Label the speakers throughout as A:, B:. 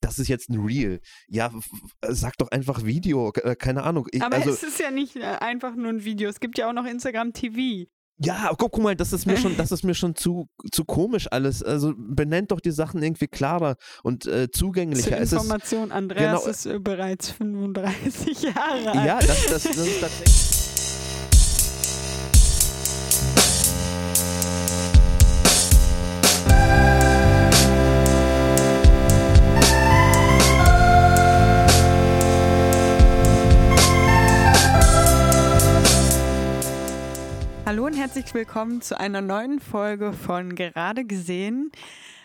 A: das ist jetzt ein Reel. Ja, sag doch einfach Video, äh, keine Ahnung.
B: Ich, Aber also, es ist ja nicht äh, einfach nur ein Video, es gibt ja auch noch Instagram TV.
A: Ja, guck, guck mal, das ist mir schon, das ist mir schon zu, zu komisch alles. Also benennt doch die Sachen irgendwie klarer und äh, zugänglicher.
B: Zur Information, Andreas genau, ist äh, bereits 35 Jahre alt.
A: Ja, das, das, das ist tatsächlich.
B: Herzlich willkommen zu einer neuen Folge von Gerade gesehen.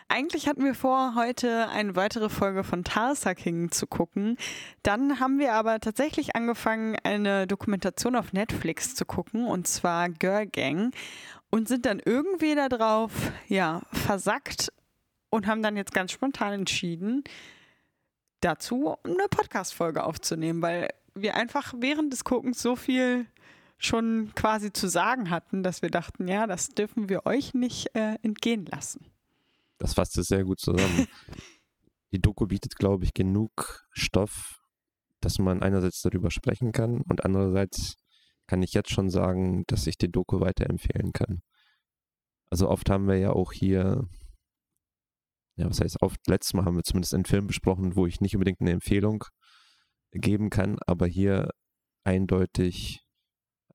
B: Eigentlich hatten wir vor, heute eine weitere Folge von Tarsa King zu gucken. Dann haben wir aber tatsächlich angefangen, eine Dokumentation auf Netflix zu gucken, und zwar Girl Gang, und sind dann irgendwie darauf, ja, versackt und haben dann jetzt ganz spontan entschieden, dazu eine Podcast-Folge aufzunehmen, weil wir einfach während des Guckens so viel schon quasi zu sagen hatten, dass wir dachten, ja, das dürfen wir euch nicht äh, entgehen lassen.
A: Das fasst es sehr gut zusammen. Die Doku bietet, glaube ich, genug Stoff, dass man einerseits darüber sprechen kann und andererseits kann ich jetzt schon sagen, dass ich die Doku weiterempfehlen kann. Also oft haben wir ja auch hier, ja, was heißt oft, letztes Mal haben wir zumindest einen Film besprochen, wo ich nicht unbedingt eine Empfehlung geben kann, aber hier eindeutig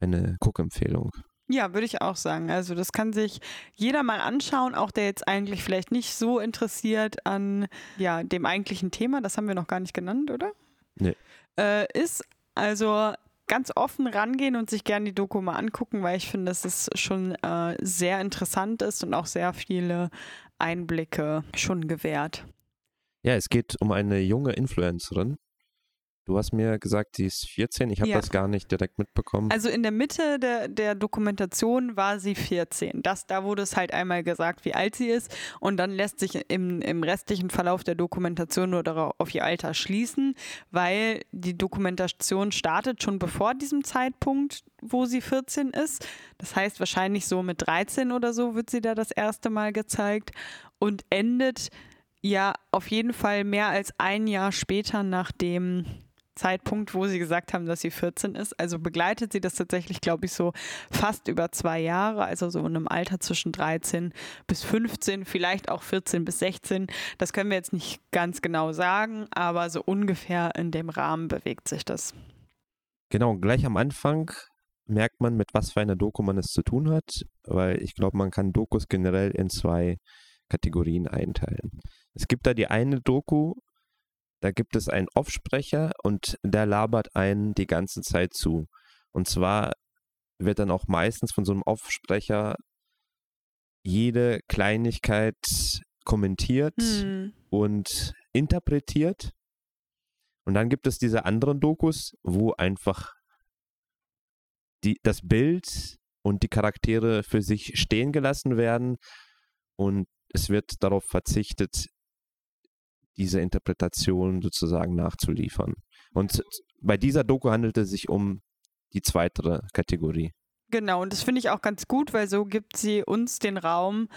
A: eine Cook-Empfehlung.
B: Ja, würde ich auch sagen. Also das kann sich jeder mal anschauen, auch der jetzt eigentlich vielleicht nicht so interessiert an ja, dem eigentlichen Thema, das haben wir noch gar nicht genannt, oder?
A: Nee.
B: Äh, ist also ganz offen rangehen und sich gerne die Doku mal angucken, weil ich finde, dass es schon äh, sehr interessant ist und auch sehr viele Einblicke schon gewährt.
A: Ja, es geht um eine junge Influencerin, Du hast mir gesagt, sie ist 14. Ich habe ja. das gar nicht direkt mitbekommen.
B: Also in der Mitte der, der Dokumentation war sie 14. Das, da wurde es halt einmal gesagt, wie alt sie ist. Und dann lässt sich im, im restlichen Verlauf der Dokumentation nur darauf auf ihr Alter schließen, weil die Dokumentation startet schon bevor diesem Zeitpunkt, wo sie 14 ist. Das heißt, wahrscheinlich so mit 13 oder so wird sie da das erste Mal gezeigt und endet ja auf jeden Fall mehr als ein Jahr später, nachdem Zeitpunkt, wo sie gesagt haben, dass sie 14 ist. Also begleitet sie das tatsächlich, glaube ich, so fast über zwei Jahre, also so in einem Alter zwischen 13 bis 15, vielleicht auch 14 bis 16. Das können wir jetzt nicht ganz genau sagen, aber so ungefähr in dem Rahmen bewegt sich das.
A: Genau, gleich am Anfang merkt man, mit was für einer Doku man es zu tun hat, weil ich glaube, man kann Dokus generell in zwei Kategorien einteilen. Es gibt da die eine Doku, da gibt es einen Offsprecher und der labert einen die ganze Zeit zu. Und zwar wird dann auch meistens von so einem Offsprecher jede Kleinigkeit kommentiert mhm. und interpretiert. Und dann gibt es diese anderen Dokus, wo einfach die, das Bild und die Charaktere für sich stehen gelassen werden und es wird darauf verzichtet, diese Interpretation sozusagen nachzuliefern. Und bei dieser Doku handelt es sich um die zweite Kategorie.
B: Genau, und das finde ich auch ganz gut, weil so gibt sie uns den Raum,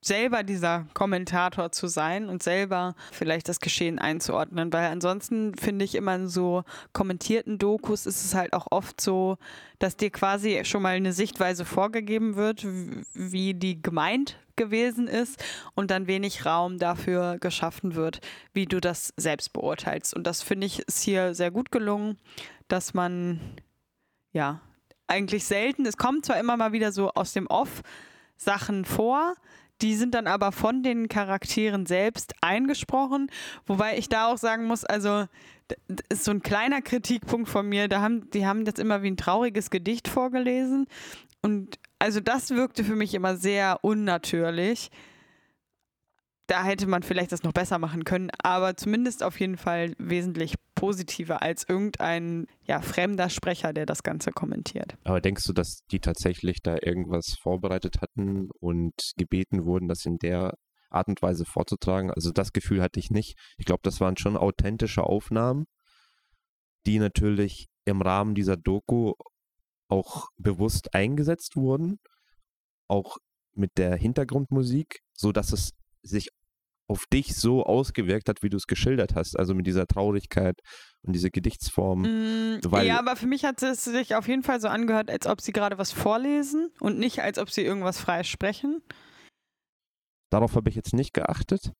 B: selber dieser Kommentator zu sein und selber vielleicht das Geschehen einzuordnen, weil ansonsten finde ich immer in so kommentierten Dokus ist es halt auch oft so, dass dir quasi schon mal eine Sichtweise vorgegeben wird, wie die gemeint gewesen ist und dann wenig Raum dafür geschaffen wird, wie du das selbst beurteilst. Und das finde ich ist hier sehr gut gelungen, dass man ja eigentlich selten, es kommt zwar immer mal wieder so aus dem Off Sachen vor, die sind dann aber von den Charakteren selbst eingesprochen, wobei ich da auch sagen muss, also das ist so ein kleiner Kritikpunkt von mir, da haben, die haben das immer wie ein trauriges Gedicht vorgelesen und also das wirkte für mich immer sehr unnatürlich. Da hätte man vielleicht das noch besser machen können, aber zumindest auf jeden Fall wesentlich positiver als irgendein ja, fremder Sprecher, der das Ganze kommentiert.
A: Aber denkst du, dass die tatsächlich da irgendwas vorbereitet hatten und gebeten wurden, das in der Art und Weise vorzutragen? Also das Gefühl hatte ich nicht. Ich glaube, das waren schon authentische Aufnahmen, die natürlich im Rahmen dieser Doku auch bewusst eingesetzt wurden, auch mit der Hintergrundmusik, so dass es sich auf dich so ausgewirkt hat, wie du es geschildert hast. Also mit dieser Traurigkeit und diese Gedichtsform.
B: Mm, ja, aber für mich hat es sich auf jeden Fall so angehört, als ob sie gerade was vorlesen und nicht, als ob sie irgendwas frei sprechen.
A: Darauf habe ich jetzt nicht geachtet.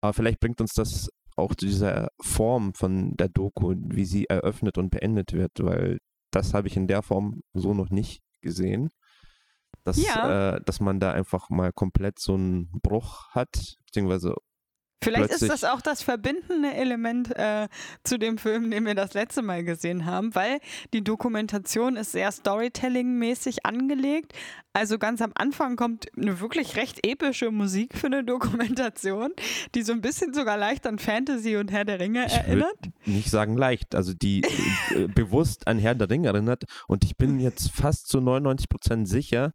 A: Aber vielleicht bringt uns das auch zu dieser Form von der Doku, wie sie eröffnet und beendet wird, weil das habe ich in der Form so noch nicht gesehen. Dass, ja. äh, dass man da einfach mal komplett so einen Bruch hat, beziehungsweise
B: Vielleicht ist das auch das verbindende Element äh, zu dem Film, den wir das letzte Mal gesehen haben, weil die Dokumentation ist sehr Storytelling-mäßig angelegt. Also ganz am Anfang kommt eine wirklich recht epische Musik für eine Dokumentation, die so ein bisschen sogar leicht an Fantasy und Herr der Ringe erinnert.
A: Ich nicht sagen leicht, also die äh, bewusst an Herr der Ringe erinnert. Und ich bin jetzt fast zu 99 Prozent sicher,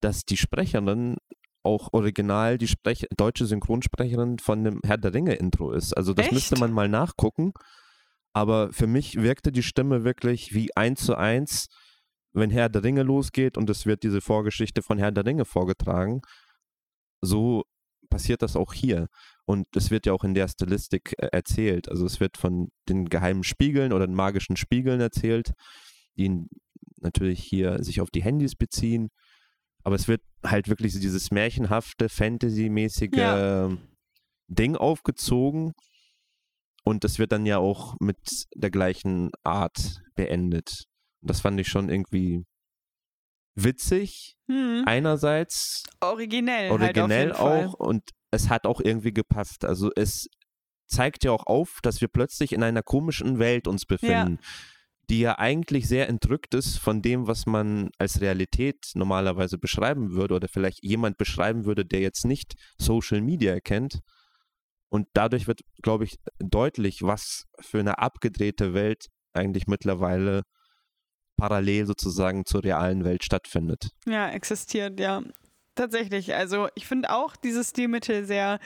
A: dass die Sprecherin auch original die Sprech deutsche Synchronsprecherin von dem Herr der Ringe-Intro ist. Also das Echt? müsste man mal nachgucken. Aber für mich wirkte die Stimme wirklich wie eins zu eins, wenn Herr der Ringe losgeht und es wird diese Vorgeschichte von Herr der Ringe vorgetragen. So passiert das auch hier. Und es wird ja auch in der Stilistik äh, erzählt. Also es wird von den geheimen Spiegeln oder den magischen Spiegeln erzählt, die natürlich hier sich auf die Handys beziehen aber es wird halt wirklich so dieses märchenhafte, Fantasy-mäßige ja. Ding aufgezogen. Und das wird dann ja auch mit der gleichen Art beendet. Und das fand ich schon irgendwie witzig. Hm. Einerseits.
B: Originell.
A: Halt originell
B: halt
A: auch. Und es hat auch irgendwie gepasst. Also es zeigt ja auch auf, dass wir plötzlich in einer komischen Welt uns befinden. Ja die ja eigentlich sehr entrückt ist von dem, was man als Realität normalerweise beschreiben würde oder vielleicht jemand beschreiben würde, der jetzt nicht Social Media kennt. Und dadurch wird, glaube ich, deutlich, was für eine abgedrehte Welt eigentlich mittlerweile parallel sozusagen zur realen Welt stattfindet.
B: Ja, existiert, ja. Tatsächlich. Also ich finde auch dieses Stilmittel sehr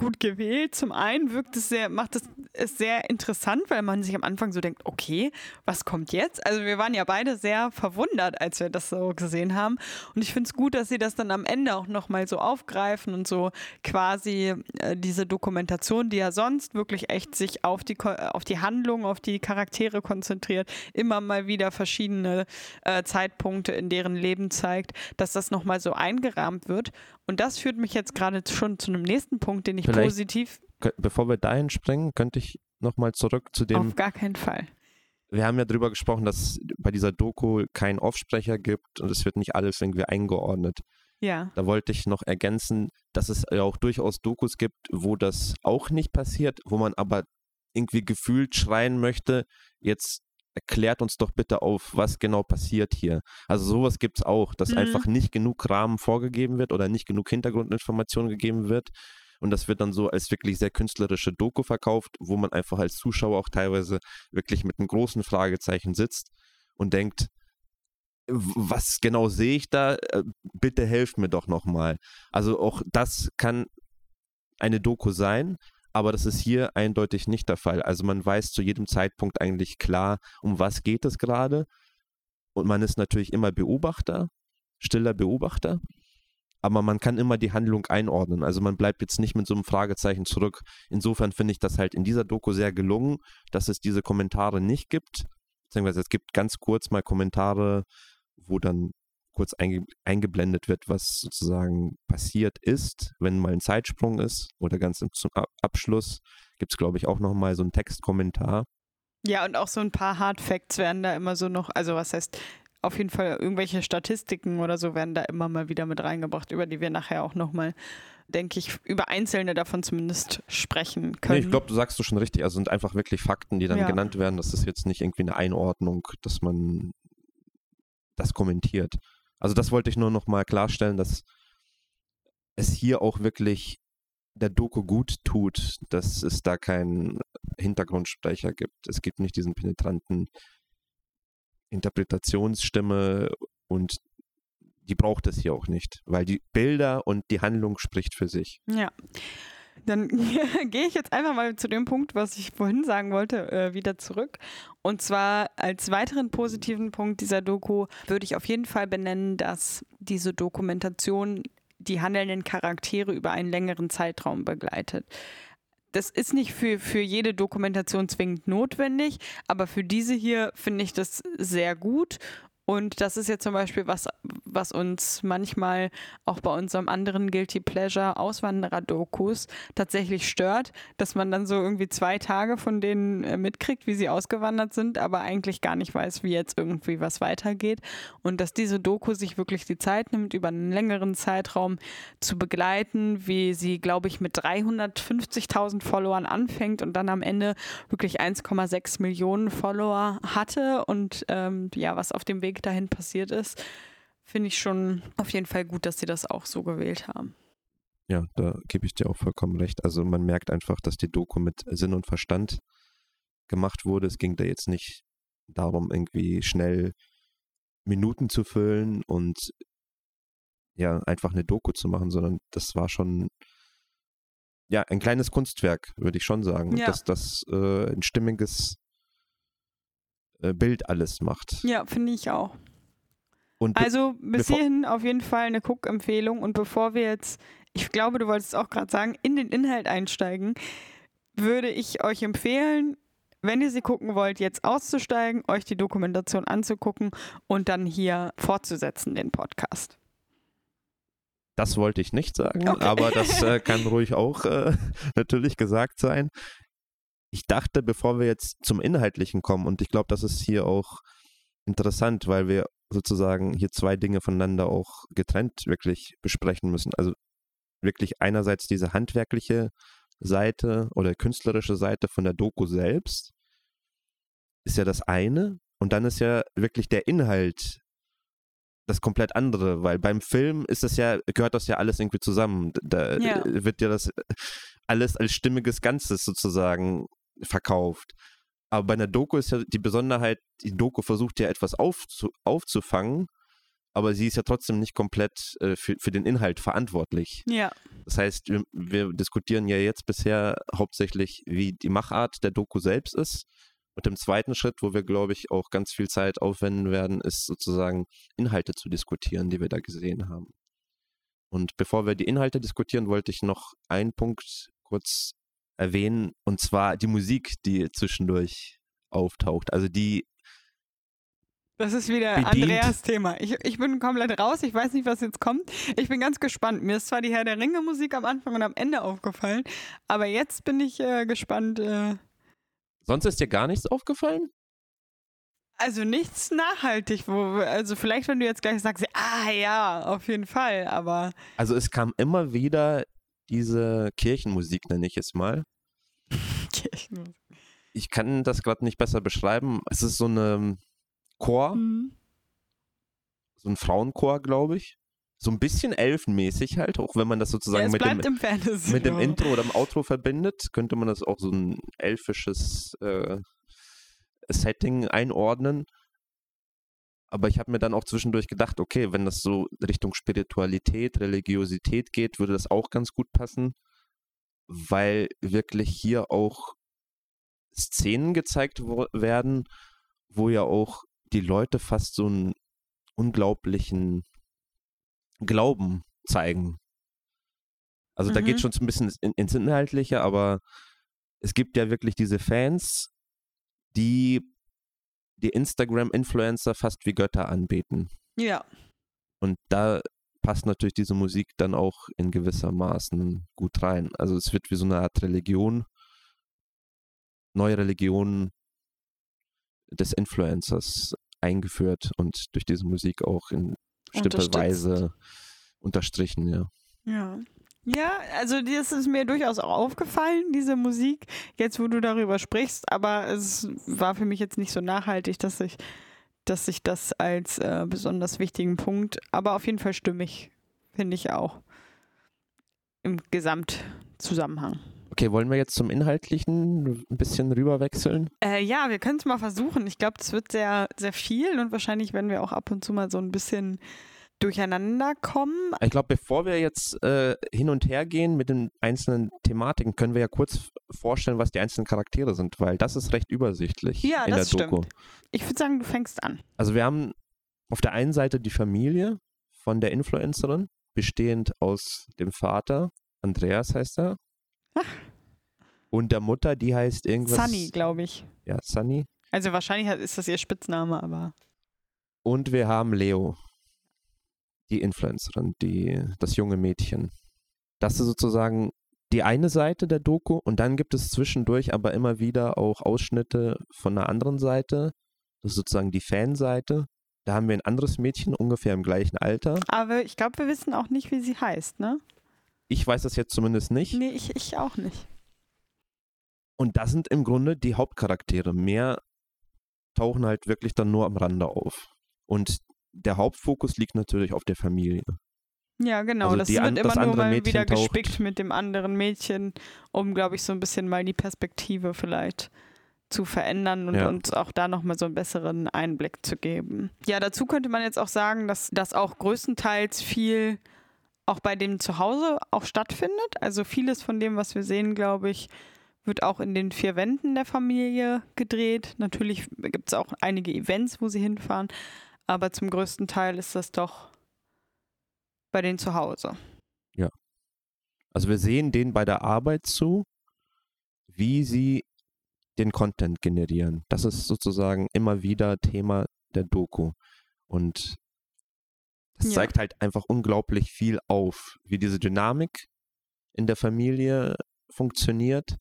B: gut gewählt. Zum einen wirkt es sehr, macht es, es sehr interessant, weil man sich am Anfang so denkt, okay, was kommt jetzt? Also wir waren ja beide sehr verwundert, als wir das so gesehen haben. Und ich finde es gut, dass sie das dann am Ende auch nochmal so aufgreifen und so quasi äh, diese Dokumentation, die ja sonst wirklich echt sich auf die, auf die Handlung, auf die Charaktere konzentriert, immer mal wieder verschiedene äh, Zeitpunkte in deren Leben zeigt, dass das nochmal so eingerahmt wird. Und das führt mich jetzt gerade schon zu einem nächsten Punkt, den ich Vielleicht, positiv.
A: Bevor wir dahin springen, könnte ich nochmal zurück zu dem.
B: Auf gar keinen Fall.
A: Wir haben ja darüber gesprochen, dass bei dieser Doku keinen Offsprecher gibt und es wird nicht alles irgendwie eingeordnet.
B: Ja.
A: Da wollte ich noch ergänzen, dass es ja auch durchaus Dokus gibt, wo das auch nicht passiert, wo man aber irgendwie gefühlt schreien möchte, jetzt erklärt uns doch bitte auf, was genau passiert hier. Also sowas gibt es auch, dass mhm. einfach nicht genug Rahmen vorgegeben wird oder nicht genug Hintergrundinformationen gegeben wird. Und das wird dann so als wirklich sehr künstlerische Doku verkauft, wo man einfach als Zuschauer auch teilweise wirklich mit einem großen Fragezeichen sitzt und denkt, was genau sehe ich da? Äh, bitte helft mir doch nochmal. Also auch das kann eine Doku sein, aber das ist hier eindeutig nicht der Fall. Also man weiß zu jedem Zeitpunkt eigentlich klar, um was geht es gerade. Und man ist natürlich immer Beobachter, stiller Beobachter. Aber man kann immer die Handlung einordnen. Also man bleibt jetzt nicht mit so einem Fragezeichen zurück. Insofern finde ich das halt in dieser Doku sehr gelungen, dass es diese Kommentare nicht gibt. Beziehungsweise es gibt ganz kurz mal Kommentare, wo dann kurz einge eingeblendet wird, was sozusagen passiert ist, wenn mal ein Zeitsprung ist oder ganz zum Abschluss gibt es, glaube ich, auch nochmal so einen Textkommentar.
B: Ja, und auch so ein paar Hard Facts werden da immer so noch, also was heißt, auf jeden Fall irgendwelche Statistiken oder so werden da immer mal wieder mit reingebracht, über die wir nachher auch nochmal, denke ich, über einzelne davon zumindest sprechen können. Nee,
A: ich glaube, du sagst du schon richtig. Also sind einfach wirklich Fakten, die dann ja. genannt werden. Das ist jetzt nicht irgendwie eine Einordnung, dass man das kommentiert. Also das wollte ich nur noch mal klarstellen, dass es hier auch wirklich der Doku gut tut, dass es da keinen Hintergrundsprecher gibt. Es gibt nicht diesen penetranten Interpretationsstimme und die braucht es hier auch nicht, weil die Bilder und die Handlung spricht für sich.
B: Ja. Dann gehe ich jetzt einfach mal zu dem Punkt, was ich vorhin sagen wollte, äh, wieder zurück. Und zwar als weiteren positiven Punkt dieser Doku würde ich auf jeden Fall benennen, dass diese Dokumentation die handelnden Charaktere über einen längeren Zeitraum begleitet. Das ist nicht für, für jede Dokumentation zwingend notwendig, aber für diese hier finde ich das sehr gut und das ist jetzt zum Beispiel was, was uns manchmal auch bei unserem anderen Guilty Pleasure Auswanderer-Dokus tatsächlich stört, dass man dann so irgendwie zwei Tage von denen äh, mitkriegt, wie sie ausgewandert sind, aber eigentlich gar nicht weiß, wie jetzt irgendwie was weitergeht. Und dass diese Doku sich wirklich die Zeit nimmt, über einen längeren Zeitraum zu begleiten, wie sie, glaube ich, mit 350.000 Followern anfängt und dann am Ende wirklich 1,6 Millionen Follower hatte und ähm, ja, was auf dem Weg dahin passiert ist, finde ich schon auf jeden Fall gut, dass sie das auch so gewählt haben.
A: Ja, da gebe ich dir auch vollkommen recht. Also man merkt einfach, dass die Doku mit Sinn und Verstand gemacht wurde. Es ging da jetzt nicht darum, irgendwie schnell Minuten zu füllen und ja, einfach eine Doku zu machen, sondern das war schon ja, ein kleines Kunstwerk, würde ich schon sagen, ja. dass das äh, ein stimmiges Bild alles macht.
B: Ja, finde ich auch. Und also bis hierhin auf jeden Fall eine Cook-Empfehlung. Und bevor wir jetzt, ich glaube, du wolltest auch gerade sagen, in den Inhalt einsteigen, würde ich euch empfehlen, wenn ihr sie gucken wollt, jetzt auszusteigen, euch die Dokumentation anzugucken und dann hier fortzusetzen, den Podcast.
A: Das wollte ich nicht sagen, okay. aber das äh, kann ruhig auch äh, natürlich gesagt sein ich dachte, bevor wir jetzt zum Inhaltlichen kommen, und ich glaube, das ist hier auch interessant, weil wir sozusagen hier zwei Dinge voneinander auch getrennt wirklich besprechen müssen. Also wirklich einerseits diese handwerkliche Seite oder künstlerische Seite von der Doku selbst ist ja das eine und dann ist ja wirklich der Inhalt das komplett andere, weil beim Film ist das ja, gehört das ja alles irgendwie zusammen. Da ja. wird ja das alles als stimmiges Ganzes sozusagen verkauft. Aber bei einer Doku ist ja die Besonderheit, die Doku versucht ja etwas aufzu aufzufangen, aber sie ist ja trotzdem nicht komplett äh, für, für den Inhalt verantwortlich.
B: Ja.
A: Das heißt, wir, wir, diskutieren ja jetzt bisher hauptsächlich, wie die Machart der Doku selbst ist. Und im zweiten Schritt, wo wir, glaube ich, auch ganz viel Zeit aufwenden werden, ist sozusagen Inhalte zu diskutieren, die wir da gesehen haben. Und bevor wir die Inhalte diskutieren, wollte ich noch einen Punkt kurz erwähnen, und zwar die Musik, die zwischendurch auftaucht. Also die.
B: Das ist wieder Andreas Thema. Ich, ich bin komplett raus, ich weiß nicht, was jetzt kommt. Ich bin ganz gespannt. Mir ist zwar die Herr der Ringe Musik am Anfang und am Ende aufgefallen, aber jetzt bin ich äh, gespannt. Äh
A: Sonst ist dir gar nichts aufgefallen?
B: Also nichts nachhaltig, wo, also vielleicht, wenn du jetzt gleich sagst, ah ja, auf jeden Fall, aber.
A: Also es kam immer wieder diese Kirchenmusik, nenne ich es mal. Kirchenmusik. Ich kann das gerade nicht besser beschreiben. Es ist so eine Chor, mhm. so ein Frauenchor, glaube ich. So ein bisschen elfenmäßig halt, auch wenn man das sozusagen ja, mit, dem, mit dem Intro oder dem Outro verbindet, könnte man das auch so ein elfisches äh, Setting einordnen. Aber ich habe mir dann auch zwischendurch gedacht, okay, wenn das so Richtung Spiritualität, Religiosität geht, würde das auch ganz gut passen, weil wirklich hier auch Szenen gezeigt werden, wo ja auch die Leute fast so einen unglaublichen Glauben zeigen. Also mhm. da geht mhm. schon so ein bisschen ins Inhaltliche, aber es gibt ja wirklich diese Fans, die die Instagram-Influencer fast wie Götter anbeten.
B: Ja.
A: Und da passt natürlich diese Musik dann auch in gewisser Maßen gut rein. Also es wird wie so eine Art Religion, neue Religion des Influencers eingeführt und durch diese Musik auch in bestimmter Weise unterstrichen, ja.
B: Ja. Ja, also das ist mir durchaus auch aufgefallen, diese Musik, jetzt wo du darüber sprichst, aber es war für mich jetzt nicht so nachhaltig, dass ich, dass ich das als äh, besonders wichtigen Punkt, aber auf jeden Fall stimmig, finde ich auch. Im Gesamtzusammenhang.
A: Okay, wollen wir jetzt zum Inhaltlichen ein bisschen rüberwechseln?
B: Äh, ja, wir können es mal versuchen. Ich glaube, es wird sehr, sehr viel und wahrscheinlich werden wir auch ab und zu mal so ein bisschen durcheinander kommen.
A: Ich glaube, bevor wir jetzt äh, hin und her gehen mit den einzelnen Thematiken, können wir ja kurz vorstellen, was die einzelnen Charaktere sind, weil das ist recht übersichtlich ja, in das der Doku. Stimmt.
B: Ich würde sagen, du fängst an.
A: Also wir haben auf der einen Seite die Familie von der Influencerin, bestehend aus dem Vater, Andreas heißt er,
B: Ach.
A: und der Mutter, die heißt irgendwas.
B: Sunny, glaube ich.
A: Ja, Sunny.
B: Also wahrscheinlich ist das ihr Spitzname, aber
A: Und wir haben Leo, die Influencerin, die, das junge Mädchen. Das ist sozusagen die eine Seite der Doku und dann gibt es zwischendurch aber immer wieder auch Ausschnitte von einer anderen Seite. Das ist sozusagen die Fanseite. Da haben wir ein anderes Mädchen, ungefähr im gleichen Alter.
B: aber ich glaube, wir wissen auch nicht, wie sie heißt, ne?
A: Ich weiß das jetzt zumindest nicht.
B: Nee, ich, ich auch nicht.
A: Und das sind im Grunde die Hauptcharaktere. Mehr tauchen halt wirklich dann nur am Rande auf. Und der Hauptfokus liegt natürlich auf der Familie.
B: Ja, genau.
A: Also
B: das wird
A: an-
B: immer
A: das
B: nur mal
A: Mädchen
B: wieder
A: taucht-
B: gespickt mit dem anderen Mädchen, um, glaube ich, so ein bisschen mal die Perspektive vielleicht zu verändern und
A: Ja.
B: uns auch da nochmal so einen besseren Einblick zu geben. Ja, dazu könnte man jetzt auch sagen, dass das auch größtenteils viel auch bei dem Zuhause auch stattfindet. Also vieles von dem, was wir sehen, glaube ich, wird auch in den vier Wänden der Familie gedreht. Natürlich gibt es auch einige Events, wo sie hinfahren, aber zum größten Teil ist das doch bei denen zu Hause.
A: Also wir sehen denen bei der Arbeit zu, wie sie den Content generieren. Das ist sozusagen immer wieder Thema der Doku. Und das
B: Ja.
A: zeigt halt einfach unglaublich viel auf, wie diese Dynamik in der Familie funktioniert.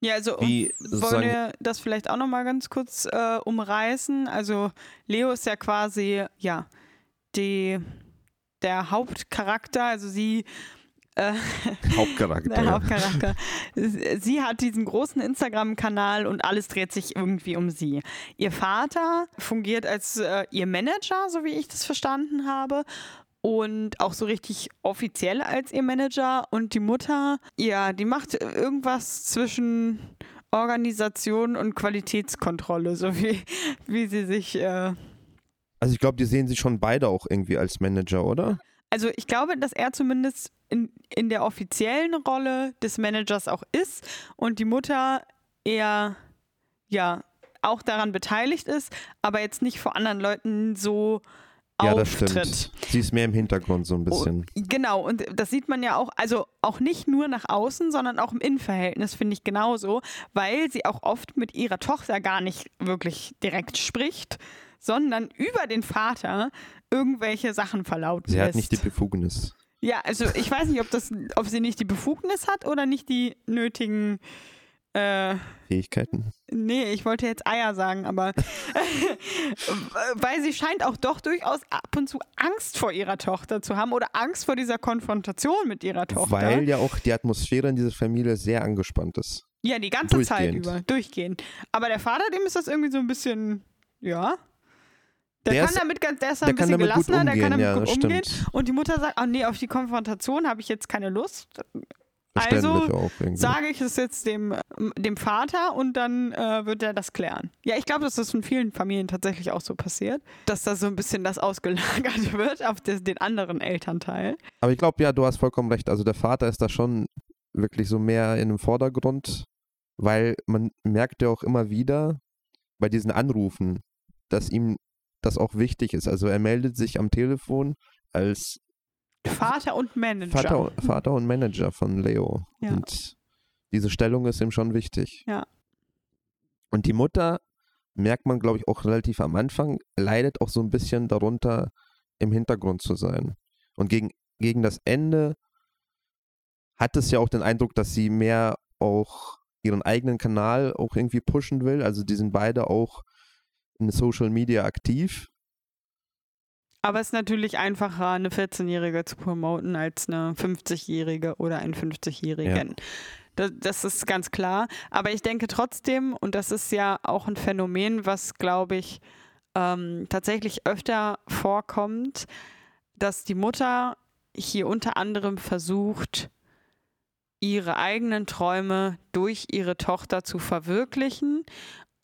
B: Ja, also
A: Wie
B: wollen wir das vielleicht auch nochmal ganz kurz äh, umreißen? Also Leo ist ja quasi, ja, die, der Hauptcharakter, also sie äh,
A: Hauptcharakter.
B: der
A: ja.
B: Hauptcharakter. Sie hat diesen großen Instagram-Kanal und alles dreht sich irgendwie um sie. Ihr Vater fungiert als äh, ihr Manager, so wie ich das verstanden habe. Und auch so richtig offiziell als ihr Manager. Und die Mutter, ja, die macht irgendwas zwischen Organisation und Qualitätskontrolle, so wie, wie sie sich. Äh
A: Also ich glaube, die sehen sich schon beide auch irgendwie als Manager, oder?
B: Also ich glaube, dass er zumindest in, in der offiziellen Rolle des Managers auch ist und die Mutter eher, ja, auch daran beteiligt ist, aber jetzt nicht vor anderen Leuten so
A: Ja, das
B: auftritt.
A: stimmt. Sie ist mehr im Hintergrund so ein bisschen.
B: Genau, und das sieht man ja auch, also auch nicht nur nach außen, sondern auch im Innenverhältnis, finde ich genauso, weil sie auch oft mit ihrer Tochter gar nicht wirklich direkt spricht, sondern über den Vater irgendwelche Sachen verlauten
A: Sie
B: lässt.
A: hat nicht die Befugnis.
B: Ja, also ich weiß nicht, ob das, ob sie nicht die Befugnis hat oder nicht die nötigen. Äh,
A: Fähigkeiten.
B: nee, ich wollte jetzt Eier sagen, aber weil sie scheint auch doch durchaus ab und zu Angst vor ihrer Tochter zu haben oder Angst vor dieser Konfrontation mit ihrer Tochter.
A: Weil ja auch die Atmosphäre in dieser Familie sehr angespannt ist.
B: ja, die ganze Zeit über, durchgehend. Aber der Vater, dem ist das irgendwie so ein bisschen, ja. Der,
A: Der
B: kann
A: ist-
B: damit ganz, der ist
A: Der
B: ein bisschen gelassener, der kann
A: umgehen,
B: damit
A: ja,
B: gut umgehen.
A: stimmt.
B: Und die Mutter sagt, ach nee, auf die Konfrontation habe ich jetzt keine Lust. Also
A: auch irgendwie.
B: sage ich es jetzt dem, dem Vater und dann äh, wird er das klären. Ja, ich glaube, dass das in vielen Familien tatsächlich auch so passiert, dass da so ein bisschen das ausgelagert wird auf des, den anderen Elternteil.
A: Aber ich glaube, ja, du hast vollkommen recht. Also der Vater ist da schon wirklich so mehr in dem Vordergrund, weil man merkt ja auch immer wieder bei diesen Anrufen, dass ihm das auch wichtig ist. Also er meldet sich am Telefon als
B: Vater und Manager.
A: Vater, Vater und Manager von Leo.
B: Ja.
A: Und diese Stellung ist ihm schon wichtig.
B: Ja.
A: Und die Mutter, merkt man, glaube ich, auch relativ am Anfang, leidet auch so ein bisschen darunter, im Hintergrund zu sein. Und gegen, gegen das Ende hat es ja auch den Eindruck, dass sie mehr auch ihren eigenen Kanal auch irgendwie pushen will. Also die sind beide auch in Social Media aktiv.
B: Aber es ist natürlich einfacher, eine 14-Jährige zu promoten als eine 50-Jährige oder einen 50-Jährigen. Das, das ist ganz klar. Aber ich denke trotzdem, und das ist ja auch ein Phänomen, was, glaube ich, ähm, tatsächlich öfter vorkommt, dass die Mutter hier unter anderem versucht, ihre eigenen Träume durch ihre Tochter zu verwirklichen.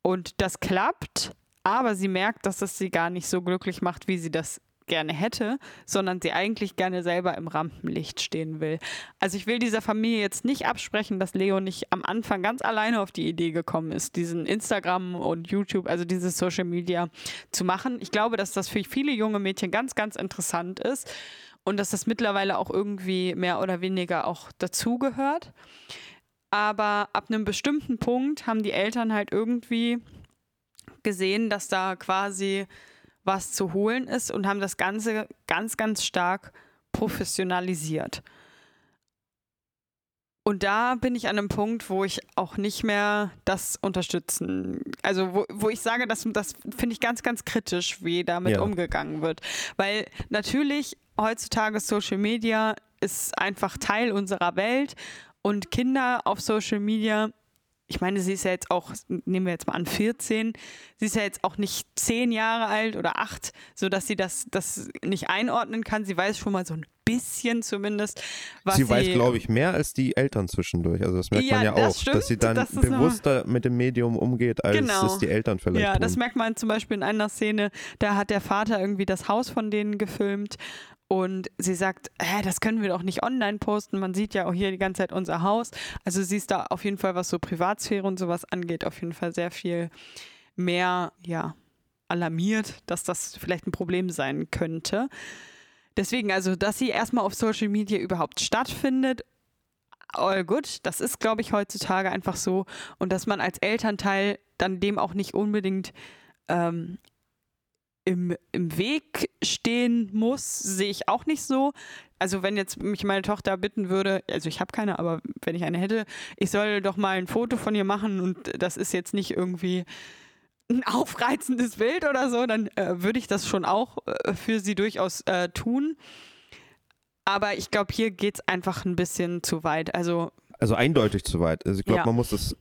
B: Und das klappt, aber sie merkt, dass es sie gar nicht so glücklich macht, wie sie das gerne hätte, sondern sie eigentlich gerne selber im Rampenlicht stehen will. Also ich will dieser Familie jetzt nicht absprechen, dass Leo nicht am Anfang ganz alleine auf die Idee gekommen ist, diesen Instagram und YouTube, also dieses Social Media zu machen. Ich glaube, dass das für viele junge Mädchen ganz, ganz interessant ist. und dass das mittlerweile auch irgendwie mehr oder weniger auch dazugehört. Aber ab einem bestimmten Punkt haben die Eltern halt irgendwie gesehen, dass da quasi was zu holen ist und haben das Ganze ganz, ganz stark professionalisiert. Und da bin ich an einem Punkt, wo ich auch nicht mehr das unterstützen, also wo, wo ich sage, das, das finde ich ganz, ganz kritisch, wie damit ja. umgegangen wird. Weil natürlich heutzutage Social Media ist einfach Teil unserer Welt und Kinder auf Social Media ich meine, sie ist ja jetzt auch, nehmen wir jetzt mal an, 14, sie ist ja jetzt auch nicht 10 Jahre alt oder 8, sodass sie das, das nicht einordnen kann. Sie weiß schon mal so ein bisschen zumindest,
A: was sie, sie weiß, glaube ich, mehr als die Eltern zwischendurch. Also das merkt ja, man ja das auch, stimmt, dass sie dann das bewusster mit dem Medium umgeht, als genau. es die Eltern vielleicht Ja,
B: tun. das merkt man zum Beispiel in einer Szene, da hat der Vater irgendwie das Haus von denen gefilmt und sie sagt, hä, das können wir doch nicht online posten. Man sieht ja auch hier die ganze Zeit unser Haus. Also sie ist da auf jeden Fall, was so Privatsphäre und sowas angeht, auf jeden Fall sehr viel mehr, ja, alarmiert, dass das vielleicht ein Problem sein könnte. Deswegen, also, dass sie erstmal auf Social Media überhaupt stattfindet, all good. Das ist, glaube ich, heutzutage einfach so. Und dass man als Elternteil dann dem auch nicht unbedingt ähm, im, im Weg stehen muss, sehe ich auch nicht so. Also wenn jetzt mich meine Tochter bitten würde, also ich habe keine, aber wenn ich eine hätte, ich soll doch mal ein Foto von ihr machen und das ist jetzt nicht irgendwie ein aufreizendes Bild oder so, dann äh, würde ich das schon auch äh, für sie durchaus äh, tun. Aber ich glaube, hier geht es einfach ein bisschen zu weit. Also,
A: also eindeutig zu weit. Also ich glaube, ja. man muss das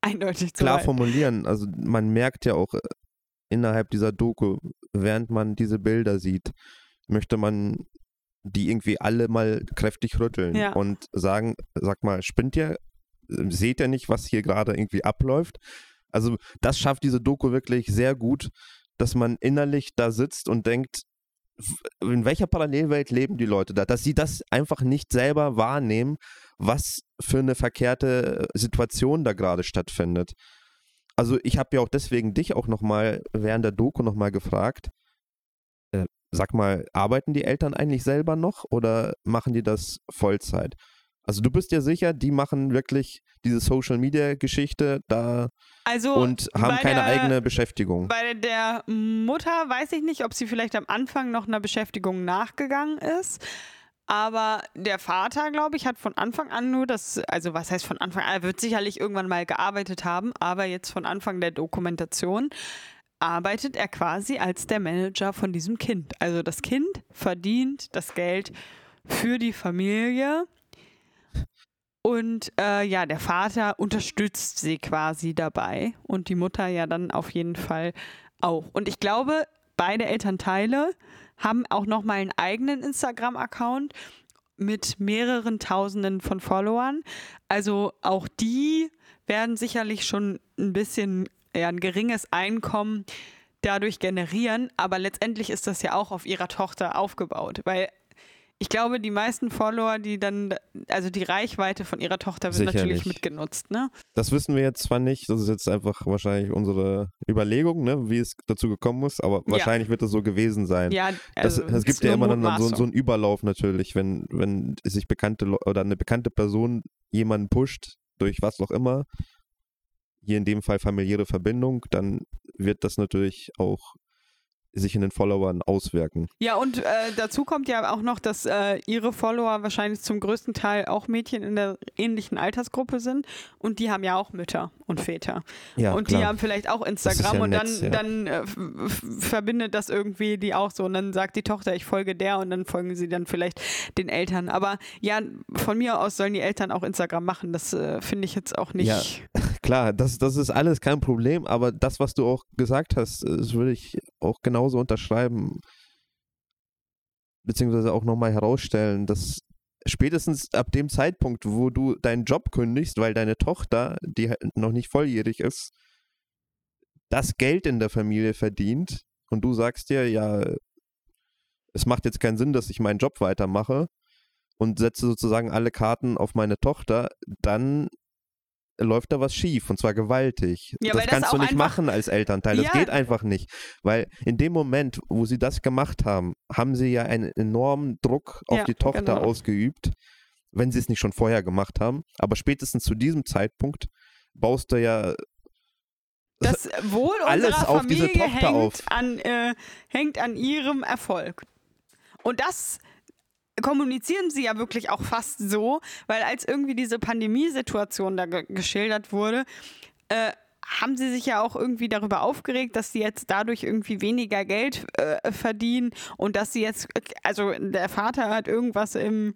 B: eindeutig
A: klar formulieren. Also man merkt ja auch, äh, innerhalb dieser Doku, während man diese Bilder sieht, möchte man die irgendwie alle mal kräftig rütteln ja. und sagen, sag mal, spinnt ihr? Seht ihr nicht, was hier gerade irgendwie abläuft? Also das schafft diese Doku wirklich sehr gut, dass man innerlich da sitzt und denkt, in welcher Parallelwelt leben die Leute da, dass sie das einfach nicht selber wahrnehmen, was für eine verkehrte Situation da gerade stattfindet also ich habe ja auch deswegen dich auch nochmal während der Doku nochmal gefragt, äh, sag mal, arbeiten die Eltern eigentlich selber noch oder machen die das Vollzeit? Also du bist ja sicher, die machen wirklich diese Social Media Geschichte da also und haben keine der, eigene Beschäftigung.
B: Bei der Mutter weiß ich nicht, ob sie vielleicht am Anfang noch einer Beschäftigung nachgegangen ist. Aber der Vater, glaube ich, hat von Anfang an nur das, also was heißt von Anfang an, er wird sicherlich irgendwann mal gearbeitet haben, aber jetzt von Anfang der Dokumentation arbeitet er quasi als der Manager von diesem Kind. Also das Kind verdient das Geld für die Familie. Und äh, ja, der Vater unterstützt sie quasi dabei und die Mutter ja dann auf jeden Fall auch. Und ich glaube, beide Elternteile haben auch nochmal einen eigenen Instagram-Account mit mehreren Tausenden von Followern. Also auch die werden sicherlich schon ein bisschen ja, ein geringes Einkommen dadurch generieren, aber letztendlich ist das ja auch auf ihrer Tochter aufgebaut, weil ich glaube, die meisten Follower, die dann, also die Reichweite von ihrer Tochter wird Sicherlich. natürlich mitgenutzt, ne?
A: Das wissen wir jetzt zwar nicht, das ist jetzt einfach wahrscheinlich unsere Überlegung, ne, wie es dazu gekommen ist, aber ja. wahrscheinlich wird es so gewesen sein.
B: Ja, also
A: das, es gibt ja immer dann so, so einen Überlauf natürlich, wenn, wenn sich bekannte oder eine bekannte Person jemanden pusht, durch was auch immer, hier in dem Fall familiäre Verbindung, dann wird das natürlich auch sich in den Followern auswirken.
B: Ja, und äh, dazu kommt ja auch noch, dass äh, ihre Follower wahrscheinlich zum größten Teil auch Mädchen in der ähnlichen Altersgruppe sind und die haben ja auch Mütter und Väter. Ja, und klar. die haben vielleicht auch Instagram ja und Netz, dann, ja. dann äh, verbindet das irgendwie die auch so und dann sagt die Tochter, ich folge der und dann folgen sie dann vielleicht den Eltern. Aber ja, von mir aus sollen die Eltern auch Instagram machen. Das äh, finde ich jetzt auch nicht. Ja,
A: klar, das, das ist alles kein Problem, aber das, was du auch gesagt hast, das würde ich auch genau genauso unterschreiben, beziehungsweise auch nochmal herausstellen, dass spätestens ab dem Zeitpunkt, wo du deinen Job kündigst, weil deine Tochter, die halt noch nicht volljährig ist, das Geld in der Familie verdient und du sagst dir, ja, es macht jetzt keinen Sinn, dass ich meinen Job weitermache und setze sozusagen alle Karten auf meine Tochter, dann läuft da was schief und zwar gewaltig.
B: Ja,
A: das
B: weil das
A: kannst du nicht machen als Elternteil. Das
B: Ja.
A: geht einfach nicht. Weil in dem Moment, wo sie das gemacht haben, haben sie ja einen enormen Druck auf
B: Ja,
A: die Tochter
B: genau.
A: ausgeübt, wenn sie es nicht schon vorher gemacht haben. Aber spätestens zu diesem Zeitpunkt baust du ja
B: Das Wohl
A: Alles
B: unserer
A: auf diese
B: Familie
A: Tochter
B: hängt,
A: auf.
B: An, äh, hängt an ihrem Erfolg. Und das kommunizieren sie ja wirklich auch fast so, weil als irgendwie diese Pandemiesituation da ge geschildert wurde, äh, haben sie sich ja auch irgendwie darüber aufgeregt, dass sie jetzt dadurch irgendwie weniger Geld äh, verdienen und dass sie jetzt, also der Vater hat irgendwas im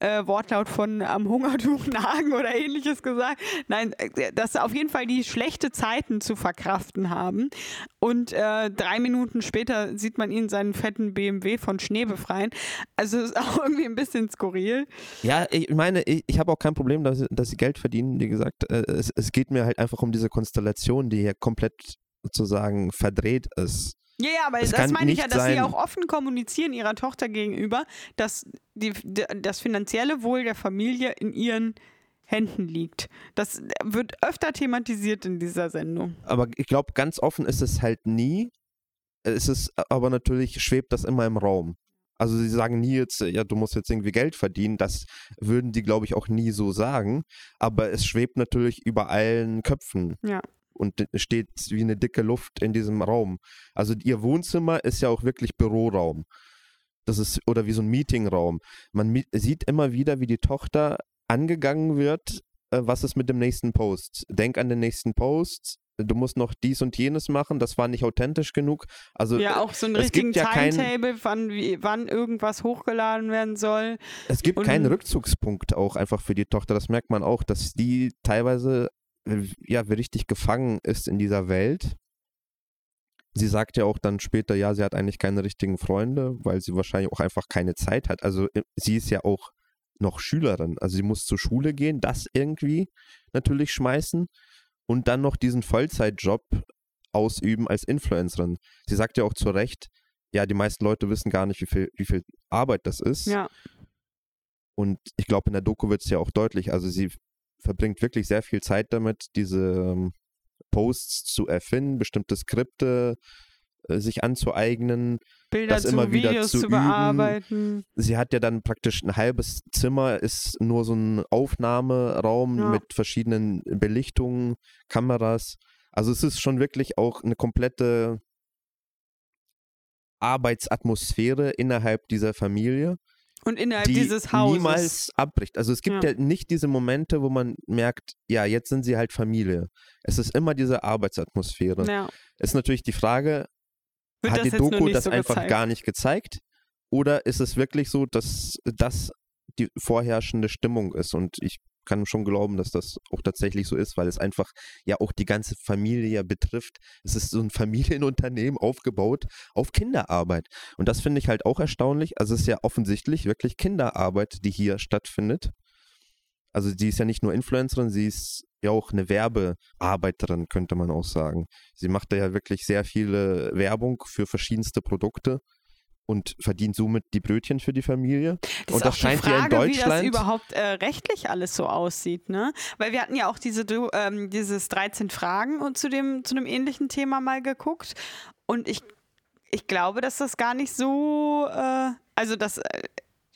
B: äh, Wortlaut von am Hungertuch nagen oder ähnliches gesagt. Nein, äh, dass sie auf jeden Fall die schlechte Zeiten zu verkraften haben. Und äh, drei Minuten später sieht man ihn seinen fetten BMW von Schnee befreien. Also ist auch irgendwie ein bisschen skurril.
A: Ja, ich meine, ich, ich habe auch kein Problem, dass, sie- dass sie Geld verdienen. Wie gesagt, äh, es, es geht mir halt einfach um diese Konstellation, die hier komplett sozusagen verdreht ist.
B: Ja, ja, aber das
A: kann
B: meine ich ja, dass sie auch offen kommunizieren ihrer Tochter gegenüber, dass die, das finanzielle Wohl der Familie in ihren Händen liegt. Das wird öfter thematisiert in dieser Sendung.
A: Aber ich glaube, ganz offen ist es halt nie. Es ist aber natürlich, schwebt das immer im Raum. Also sie sagen nie jetzt, ja, du musst jetzt irgendwie Geld verdienen. Das würden die, glaube ich, auch nie so sagen. Aber es schwebt natürlich über allen Köpfen.
B: Ja.
A: Und steht wie eine dicke Luft in diesem Raum. Also ihr Wohnzimmer ist ja auch wirklich Büroraum. Das ist, oder wie so ein Meetingraum. Man sieht immer wieder, wie die Tochter angegangen wird, äh, was ist mit dem nächsten Post. Denk an den nächsten Post. Du musst noch dies und jenes machen, das war nicht authentisch genug. Also
B: Ja,
A: äh,
B: auch so
A: es
B: richtigen
A: ja kein-
B: Timetable, wann, wie, wann irgendwas hochgeladen werden soll.
A: Es gibt
B: Und-
A: keinen Rückzugspunkt auch einfach für die Tochter. Das merkt man auch, dass die teilweise ja wie richtig gefangen ist in dieser Welt. Sie sagt ja auch dann später, ja, sie hat eigentlich keine richtigen Freunde, weil sie wahrscheinlich auch einfach keine Zeit hat. Also äh, sie ist ja auch noch Schülerin. Also sie muss zur Schule gehen, das irgendwie natürlich schmeißen und dann noch diesen Vollzeitjob ausüben als Influencerin. Sie sagt ja auch zu Recht, ja, die meisten Leute wissen gar nicht, wie viel, wie viel Arbeit das ist.
B: Ja.
A: Und ich glaube, in der Doku wird es ja auch deutlich. Also sie verbringt wirklich sehr viel Zeit damit, diese ähm, Posts zu erfinden, bestimmte Skripte äh, sich anzueignen.
B: Bilder
A: Das
B: zu
A: immer wieder
B: Videos
A: zu
B: zu,
A: üben.
B: bearbeiten.
A: Sie hat ja dann praktisch ein halbes Zimmer, ist nur so ein Aufnahmeraum
B: Ja.
A: mit verschiedenen Belichtungen, Kameras. Also es ist schon wirklich auch eine komplette Arbeitsatmosphäre innerhalb dieser Familie
B: Und innerhalb
A: die
B: dieses Hauses.
A: niemals abbricht. Also es gibt ja.
B: Ja.
A: nicht diese Momente, wo man merkt, ja, jetzt sind sie halt Familie. Es ist immer diese Arbeitsatmosphäre.
B: ja.
A: Ist natürlich die Frage,
B: Wird
A: hat die Doku das
B: so
A: einfach
B: gezeigt?
A: gar nicht gezeigt? Oder ist es wirklich so, dass das die vorherrschende Stimmung ist? Und ich kann schon glauben, dass das auch tatsächlich so ist, weil es einfach ja auch die ganze Familie ja betrifft. Es ist so ein Familienunternehmen aufgebaut auf Kinderarbeit. Und das finde ich halt auch erstaunlich. Also es ist ja offensichtlich wirklich Kinderarbeit, die hier stattfindet. Also sie ist ja nicht nur Influencerin, sie ist ja auch eine Werbearbeiterin, könnte man auch sagen. Sie macht da ja wirklich sehr viele Werbung für verschiedenste Produkte und verdient somit die Brötchen für die Familie.
B: Das
A: und
B: ist
A: das scheint
B: die
A: hier in
B: Frage, wie das
A: Deutschland.
B: überhaupt äh, rechtlich alles so aussieht, ne? Weil wir hatten ja auch diese, ähm, dieses 13 Fragen und zu dem, zu einem ähnlichen Thema mal geguckt. Und ich, ich glaube, dass das gar nicht so, äh, also dass äh,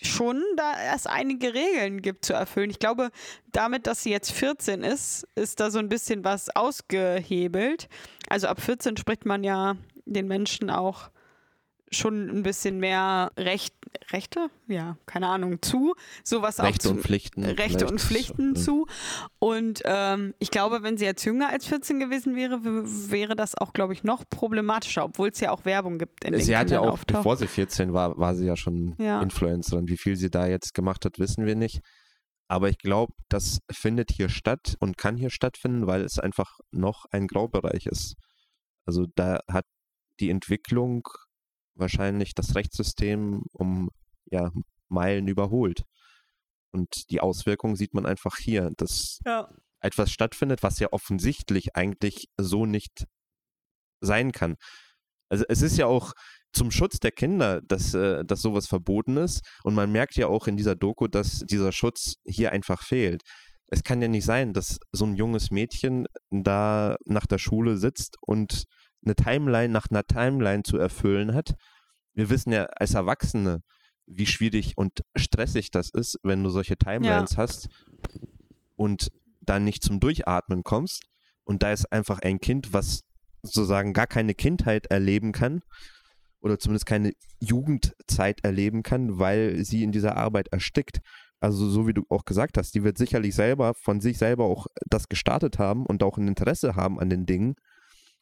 B: schon da erst einige Regeln gibt zu erfüllen. Ich glaube, damit, dass sie jetzt 14 ist, ist da so ein bisschen was ausgehebelt. Also ab 14 spricht man ja den Menschen auch schon ein bisschen mehr Recht, Rechte, ja, keine Ahnung, zu, sowas auch
A: Rechte
B: zu,
A: und Pflichten.
B: Rechte und
A: vielleicht.
B: Pflichten
A: Ja.
B: zu. Und ähm, ich glaube, wenn sie jetzt jünger als 14 gewesen wäre, wäre das auch, glaube ich, noch problematischer, obwohl es ja auch Werbung gibt. In
A: Sie hat ja auch,
B: auftaucht.
A: bevor sie 14 war, war sie ja schon
B: Ja.
A: Influencerin. Wie viel sie da jetzt gemacht hat, wissen wir nicht. Aber ich glaube, das findet hier statt und kann hier stattfinden, weil es einfach noch ein Graubereich ist. Also da hat die Entwicklung wahrscheinlich das Rechtssystem um ja, Meilen überholt. Und die Auswirkungen sieht man einfach hier, dass
B: Ja.
A: etwas stattfindet, was ja offensichtlich eigentlich so nicht sein kann. Also es ist ja auch zum Schutz der Kinder, dass, äh, dass sowas verboten ist. Und man merkt ja auch in dieser Doku, dass dieser Schutz hier einfach fehlt. es kann ja nicht sein, dass so ein junges Mädchen da nach der Schule sitzt und eine Timeline nach einer Timeline zu erfüllen hat. Wir wissen ja als Erwachsene, wie schwierig und stressig das ist, wenn du solche Timelines ja. hast und dann nicht zum Durchatmen kommst. Und da ist einfach ein Kind, was sozusagen gar keine Kindheit erleben kann oder zumindest keine Jugendzeit erleben kann, weil sie in dieser Arbeit erstickt. Also so wie du auch gesagt hast, die wird sicherlich selber von sich selber auch das gestartet haben und auch ein Interesse haben an den Dingen.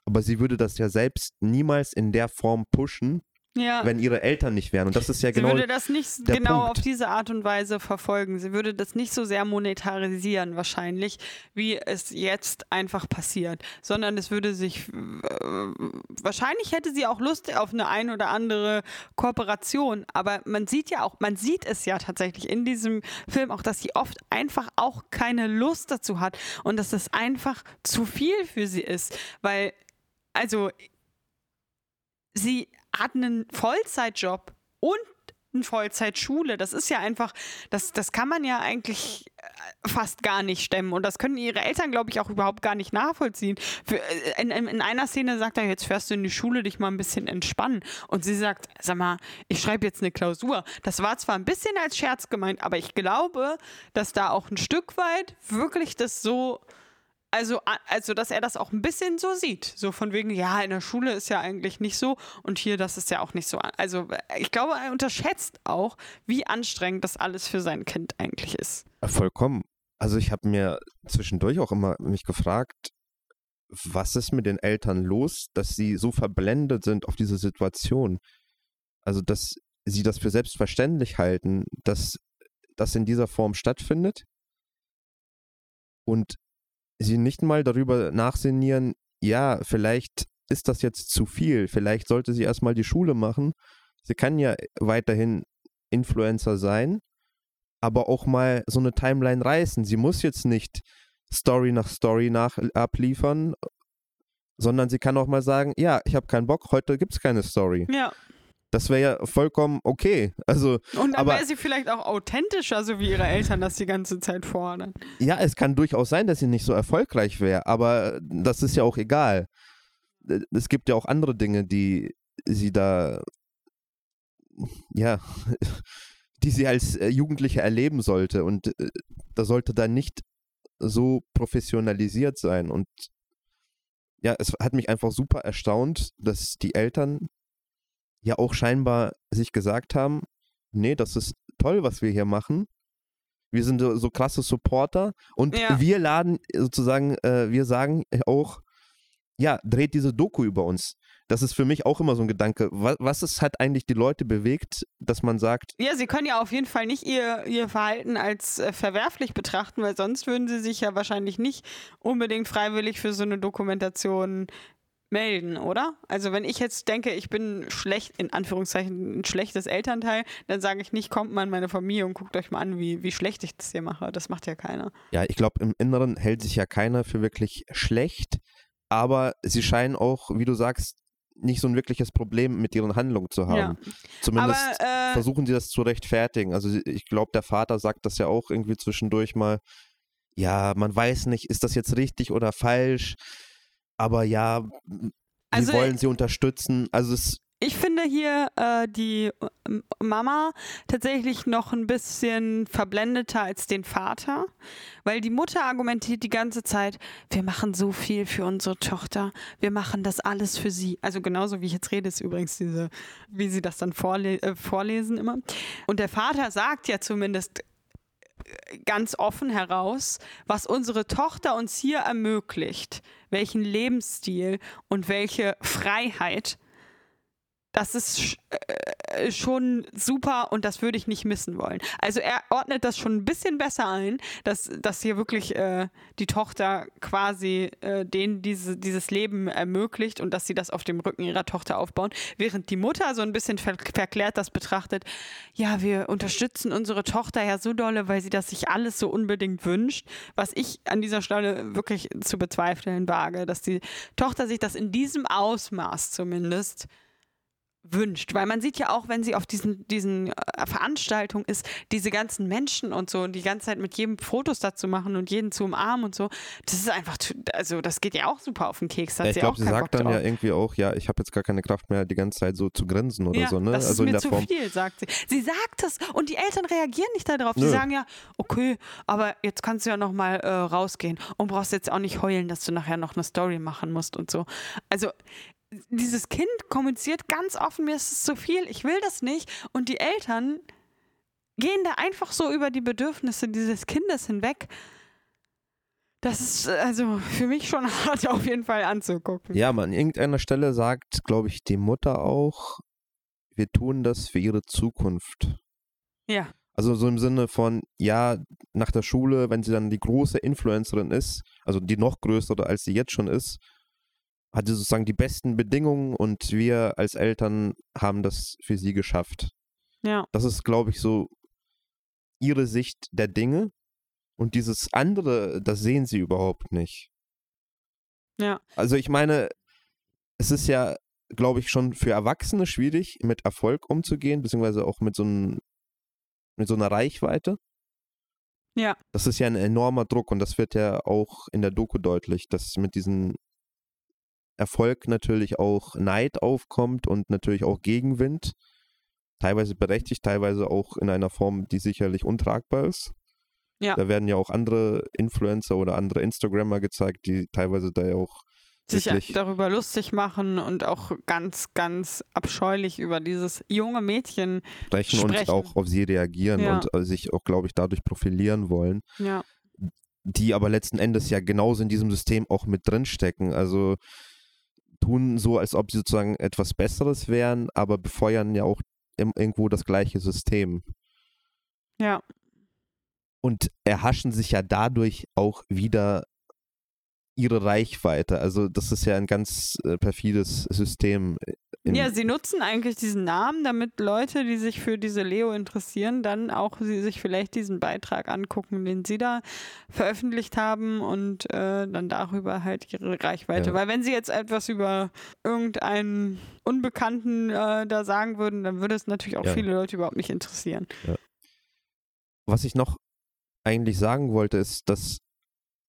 A: Aber sie würde das ja selbst niemals in der Form pushen, ja. wenn ihre Eltern nicht wären. Und das ist ja genau.
B: Sie würde das nicht genau Punkt. auf diese Art und Weise verfolgen. Sie würde das nicht so sehr monetarisieren, wahrscheinlich, wie es jetzt einfach passiert, sondern es würde sich. Äh, wahrscheinlich hätte sie auch Lust auf eine ein oder andere Kooperation, aber man sieht ja auch, man sieht es ja tatsächlich in diesem Film auch, dass sie oft einfach auch keine Lust dazu hat und dass das einfach zu viel für sie ist, weil also sie hat einen Vollzeitjob und eine Vollzeitschule. Das ist ja einfach, das, das kann man ja eigentlich äh, fast gar nicht stemmen. Und das können ihre Eltern, glaube ich, auch überhaupt gar nicht nachvollziehen. Für, äh, in, in, einer Szene sagt er, jetzt fährst du in die Schule, dich mal ein bisschen entspannen. Und sie sagt, sag mal, ich schreibe jetzt eine Klausur. Das war zwar ein bisschen als Scherz gemeint, aber ich glaube, dass da auch ein Stück weit wirklich das so also, also, dass er das auch ein bisschen so sieht. So von wegen, ja, in der Schule ist ja eigentlich nicht so und hier, das ist ja auch nicht so. Also, ich glaube, er unterschätzt auch, wie anstrengend das alles für sein Kind eigentlich ist.
A: Vollkommen. Also, ich habe mir zwischendurch auch immer mich gefragt, was ist mit den Eltern los, dass sie so verblendet sind auf diese Situation? Also, dass sie das für selbstverständlich halten, dass das in dieser Form stattfindet und sie nicht mal darüber nachsinnieren, ja, vielleicht ist das jetzt zu viel, vielleicht sollte sie erstmal die Schule machen. Sie kann ja weiterhin Influencer sein, aber auch mal so eine Timeline reißen. Sie muss jetzt nicht Story nach Story nach abliefern, sondern sie kann auch mal sagen, ja, ich habe keinen Bock, heute gibt es keine Story.
B: Ja.
A: Das wäre ja vollkommen okay. Also,
B: und dann wäre sie vielleicht auch authentischer, so wie ihre Eltern das die ganze Zeit fordern.
A: Ja, es kann durchaus sein, dass sie nicht so erfolgreich wäre, aber das ist ja auch egal. Es gibt ja auch andere Dinge, die sie da, ja, die sie als äh, Jugendliche erleben sollte. Und äh, da sollte dann nicht so professionalisiert sein. Und ja, es hat mich einfach super erstaunt, dass die Eltern ja auch scheinbar sich gesagt haben, nee, das ist toll, was wir hier machen. Wir sind so, so klasse Supporter und ja. wir laden sozusagen, äh, wir sagen auch, ja, dreht diese Doku über uns. Das ist für mich auch immer so ein Gedanke. Was, was ist, hat eigentlich die Leute bewegt, dass man sagt.
B: Ja, sie können ja auf jeden Fall nicht ihr, ihr Verhalten als äh, verwerflich betrachten, weil sonst würden sie sich ja wahrscheinlich nicht unbedingt freiwillig für so eine Dokumentation melden, oder? Also wenn ich jetzt denke, ich bin schlecht, in Anführungszeichen, ein schlechtes Elternteil, dann sage ich nicht, kommt mal in meine Familie und guckt euch mal an, wie, wie schlecht ich das hier mache. Das macht ja keiner.
A: Ja, ich glaube, im Inneren hält sich ja keiner für wirklich schlecht, aber sie scheinen auch, wie du sagst, nicht so ein wirkliches Problem mit ihren Handlungen zu haben. Ja. Zumindest aber, äh, versuchen sie das zu rechtfertigen. Also ich glaube, der Vater sagt das ja auch irgendwie zwischendurch mal, ja, man weiß nicht, ist das jetzt richtig oder falsch aber ja, also, wir wollen sie unterstützen. Also es
B: ich finde hier äh, die äh, Mama tatsächlich noch ein bisschen verblendeter als den Vater, weil die Mutter argumentiert die ganze Zeit, wir machen so viel für unsere Tochter, wir machen das alles für sie. Also genauso wie ich jetzt rede, ist übrigens diese, wie sie das dann vorle äh, vorlesen immer. Und der Vater sagt ja zumindest ganz offen heraus, was unsere Tochter uns hier ermöglicht, welchen Lebensstil und welche Freiheit das ist äh, schon super und das würde ich nicht missen wollen. Also er ordnet das schon ein bisschen besser ein, dass, dass hier wirklich äh, die Tochter quasi äh, denen diese, dieses Leben ermöglicht und dass sie das auf dem Rücken ihrer Tochter aufbauen, während die Mutter so ein bisschen ver verklärt das betrachtet, ja, wir unterstützen unsere Tochter ja so dolle, weil sie das sich alles so unbedingt wünscht, was ich an dieser Stelle wirklich zu bezweifeln wage, dass die Tochter sich das in diesem Ausmaß zumindest wünscht. Weil man sieht ja auch, wenn sie auf diesen, diesen äh, Veranstaltungen ist, diese ganzen Menschen und so und die ganze Zeit mit jedem Fotos dazu machen und jeden zu umarmen und so. Das ist einfach, also das geht ja auch super auf den Keks.
A: Ja, ich glaube, sie sagt dann ja irgendwie auch, ja, ich habe jetzt gar keine Kraft mehr, die ganze Zeit so zu grinsen oder
B: ja,
A: so. Ne?
B: Das
A: also
B: ist mir
A: in der
B: zu
A: Form.
B: viel, sagt sie. Sie sagt es und die Eltern reagieren nicht darauf. Sie sagen ja, okay, aber jetzt kannst du ja noch mal äh, rausgehen und brauchst jetzt auch nicht heulen, dass du nachher noch eine Story machen musst und so. Also dieses Kind kommuniziert ganz offen, mir ist es zu viel, ich will das nicht. Und die Eltern gehen da einfach so über die Bedürfnisse dieses Kindes hinweg. Das ist also für mich schon hart auf jeden Fall anzugucken.
A: Ja, aber an irgendeiner Stelle sagt, glaube ich, die Mutter auch, wir tun das für ihre Zukunft.
B: Ja.
A: Also so im Sinne von, ja, nach der Schule, wenn sie dann die große Influencerin ist, also die noch größere, als sie jetzt schon ist, hat sie sozusagen die besten Bedingungen und wir als Eltern haben das für sie geschafft.
B: Ja.
A: Das ist, glaube ich, so ihre Sicht der Dinge. Und dieses andere, das sehen sie überhaupt nicht.
B: Ja.
A: Also ich meine, es ist ja, glaube ich, schon für Erwachsene schwierig, mit Erfolg umzugehen, beziehungsweise auch mit so, einem, mit so einer Reichweite.
B: Ja.
A: Das ist ja ein enormer Druck und das wird ja auch in der Doku deutlich, dass mit diesem Erfolg natürlich auch Neid aufkommt und natürlich auch Gegenwind. Teilweise berechtigt, teilweise auch in einer Form, die sicherlich untragbar ist.
B: Ja.
A: Da werden ja auch andere Influencer oder andere Instagrammer gezeigt, die teilweise da ja auch
B: sich darüber lustig machen und auch ganz, ganz abscheulich über dieses junge Mädchen.
A: sprechen,
B: sprechen.
A: und auch auf sie reagieren
B: Ja.
A: und äh, sich auch, glaube ich, dadurch profilieren wollen,
B: Ja.
A: die aber letzten Endes ja genauso in diesem System auch mit drinstecken. Also tun so, als ob sie sozusagen etwas Besseres wären, aber befeuern ja auch im, irgendwo das gleiche System.
B: Ja.
A: Und erhaschen sich ja dadurch auch wieder ihre Reichweite. Also das ist ja ein ganz äh, perfides System. in-
B: Ja, sie nutzen eigentlich diesen Namen, damit Leute, die sich für diese Leo interessieren, dann auch sie sich vielleicht diesen Beitrag angucken, den sie da veröffentlicht haben und äh, dann darüber halt ihre Reichweite.
A: Ja.
B: Weil wenn sie jetzt etwas über irgendeinen Unbekannten äh, da sagen würden, dann würde es natürlich auch
A: Ja.
B: viele Leute überhaupt nicht interessieren.
A: Was ich noch eigentlich sagen wollte, ist, dass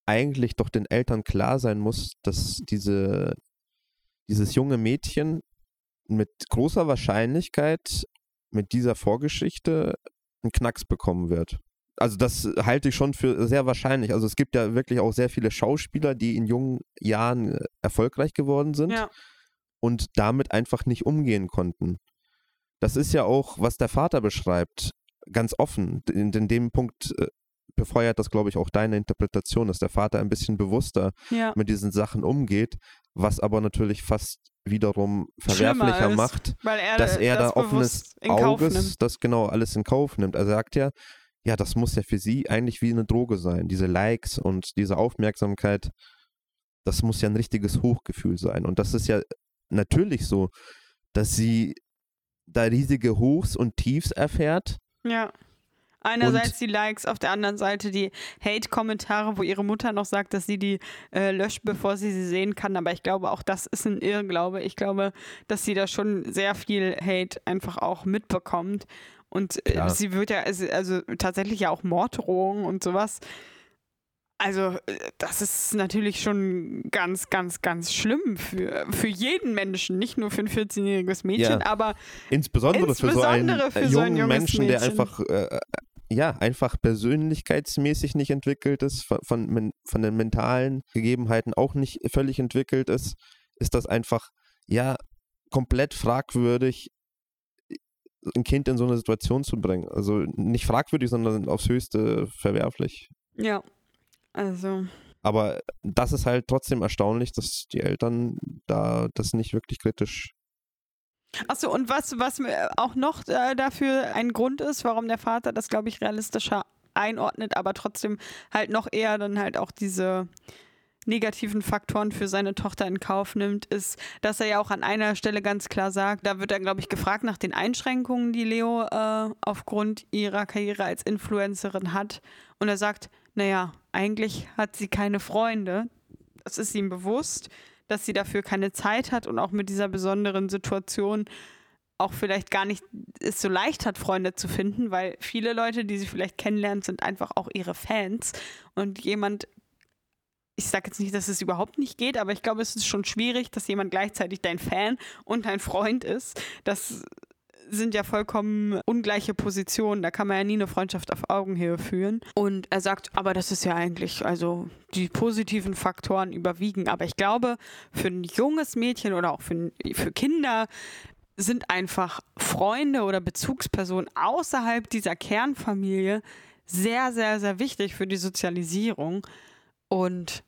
A: eigentlich doch den Eltern klar sein muss, dass diese, dieses junge Mädchen mit großer Wahrscheinlichkeit mit dieser Vorgeschichte einen Knacks bekommen wird. Also das halte ich schon für sehr wahrscheinlich. Also es gibt ja wirklich auch sehr viele Schauspieler, die in jungen Jahren äh, erfolgreich geworden sind
B: Ja.
A: und damit einfach nicht umgehen konnten. Das ist ja auch, was der Vater beschreibt, ganz offen. In, in dem Punkt äh, befeuert das, glaube ich, auch deine Interpretation, dass der Vater ein bisschen bewusster
B: Ja.
A: mit diesen Sachen umgeht, was aber natürlich fast wiederum verwerflicher
B: ist,
A: macht,
B: Weil er
A: dass er da
B: das
A: offenes
B: bewusst in Kauf nimmt.
A: Auges das genau alles in Kauf nimmt. Er sagt ja, ja, das muss ja für sie eigentlich wie eine Droge sein. Diese Likes und diese Aufmerksamkeit, das muss ja ein richtiges Hochgefühl sein. Und das ist ja natürlich so, dass sie da riesige Hochs und Tiefs erfährt.
B: Ja. Einerseits die Likes, auf der anderen Seite die Hate-Kommentare, wo ihre Mutter noch sagt, dass sie die äh, löscht, bevor sie sie sehen kann. Aber ich glaube, auch das ist ein Irrglaube. Ich glaube, dass sie da schon sehr viel Hate einfach auch mitbekommt. Und äh, sie wird ja, also, also tatsächlich ja auch Morddrohungen und sowas. Also, äh, das ist natürlich schon ganz, ganz, ganz schlimm für, für jeden Menschen, nicht nur für ein 14-jähriges Mädchen,
A: Ja.
B: aber
A: Insbesondere, für so einen
B: Insbesondere für
A: äh,
B: so ein
A: jungen Menschen, der
B: Mädchen.
A: einfach, äh, ja, einfach persönlichkeitsmäßig nicht entwickelt ist, von, von, von den mentalen Gegebenheiten auch nicht völlig entwickelt ist, ist das einfach, ja, komplett fragwürdig, ein Kind in so eine Situation zu bringen. Also nicht fragwürdig, sondern aufs Höchste verwerflich.
B: ja, also.
A: Aber das ist halt trotzdem erstaunlich, dass die Eltern da das nicht wirklich kritisch.
B: Achso, und was, was auch noch äh, dafür ein Grund ist, warum der Vater das, glaube ich, realistischer einordnet, aber trotzdem halt noch eher dann halt auch diese negativen Faktoren für seine Tochter in Kauf nimmt, ist, dass er ja auch an einer Stelle ganz klar sagt, da wird er, glaube ich, gefragt nach den Einschränkungen, die Leo äh, aufgrund ihrer Karriere als Influencerin hat. Und er sagt, naja, eigentlich hat sie keine Freunde. Das ist ihm bewusst, dass sie dafür keine Zeit hat und auch mit dieser besonderen Situation auch vielleicht gar nicht es so leicht hat, Freunde zu finden, weil viele Leute, die sie vielleicht kennenlernen, sind einfach auch ihre Fans. Und jemand, ich sage jetzt nicht, dass es überhaupt nicht geht, aber ich glaube, es ist schon schwierig, dass jemand gleichzeitig dein Fan und dein Freund ist. Das sind ja vollkommen ungleiche Positionen. Da kann man ja nie eine Freundschaft auf Augenhöhe führen. Und er sagt, aber das ist ja eigentlich, also die positiven Faktoren überwiegen. Aber ich glaube, für ein junges Mädchen oder auch für, für Kinder sind einfach Freunde oder Bezugspersonen außerhalb dieser Kernfamilie sehr, sehr, sehr wichtig für die Sozialisierung. Und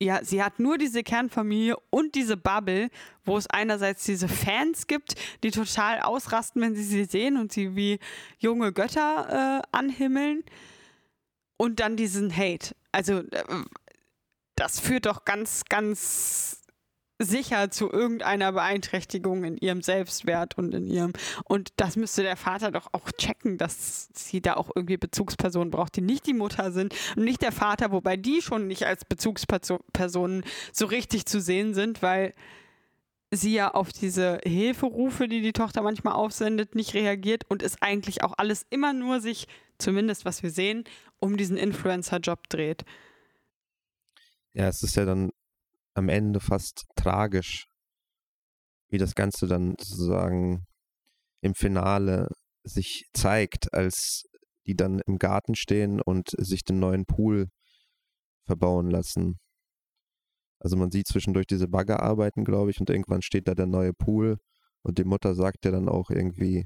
B: ja, sie hat nur diese Kernfamilie und diese Bubble, wo es einerseits diese Fans gibt, die total ausrasten, wenn sie sie sehen und sie wie junge Götter äh, anhimmeln. Und dann diesen Hate. Also, äh, das führt doch ganz, ganz sicher zu irgendeiner Beeinträchtigung in ihrem Selbstwert und in ihrem. Und das müsste der Vater doch auch checken, dass sie da auch irgendwie Bezugspersonen braucht, die nicht die Mutter sind und nicht der Vater, wobei die schon nicht als Bezugspersonen so richtig zu sehen sind, weil sie ja auf diese Hilferufe, die die Tochter manchmal aufsendet, nicht reagiert und es eigentlich auch alles immer nur sich, zumindest was wir sehen, um diesen Influencer-Job dreht.
A: Ja, es ist ja dann am Ende fast tragisch, wie das Ganze dann sozusagen im Finale sich zeigt, als die dann im Garten stehen und sich den neuen Pool verbauen lassen. Also man sieht zwischendurch diese Bagger arbeiten, glaube ich, und irgendwann steht da der neue Pool und die Mutter sagt ja dann auch irgendwie,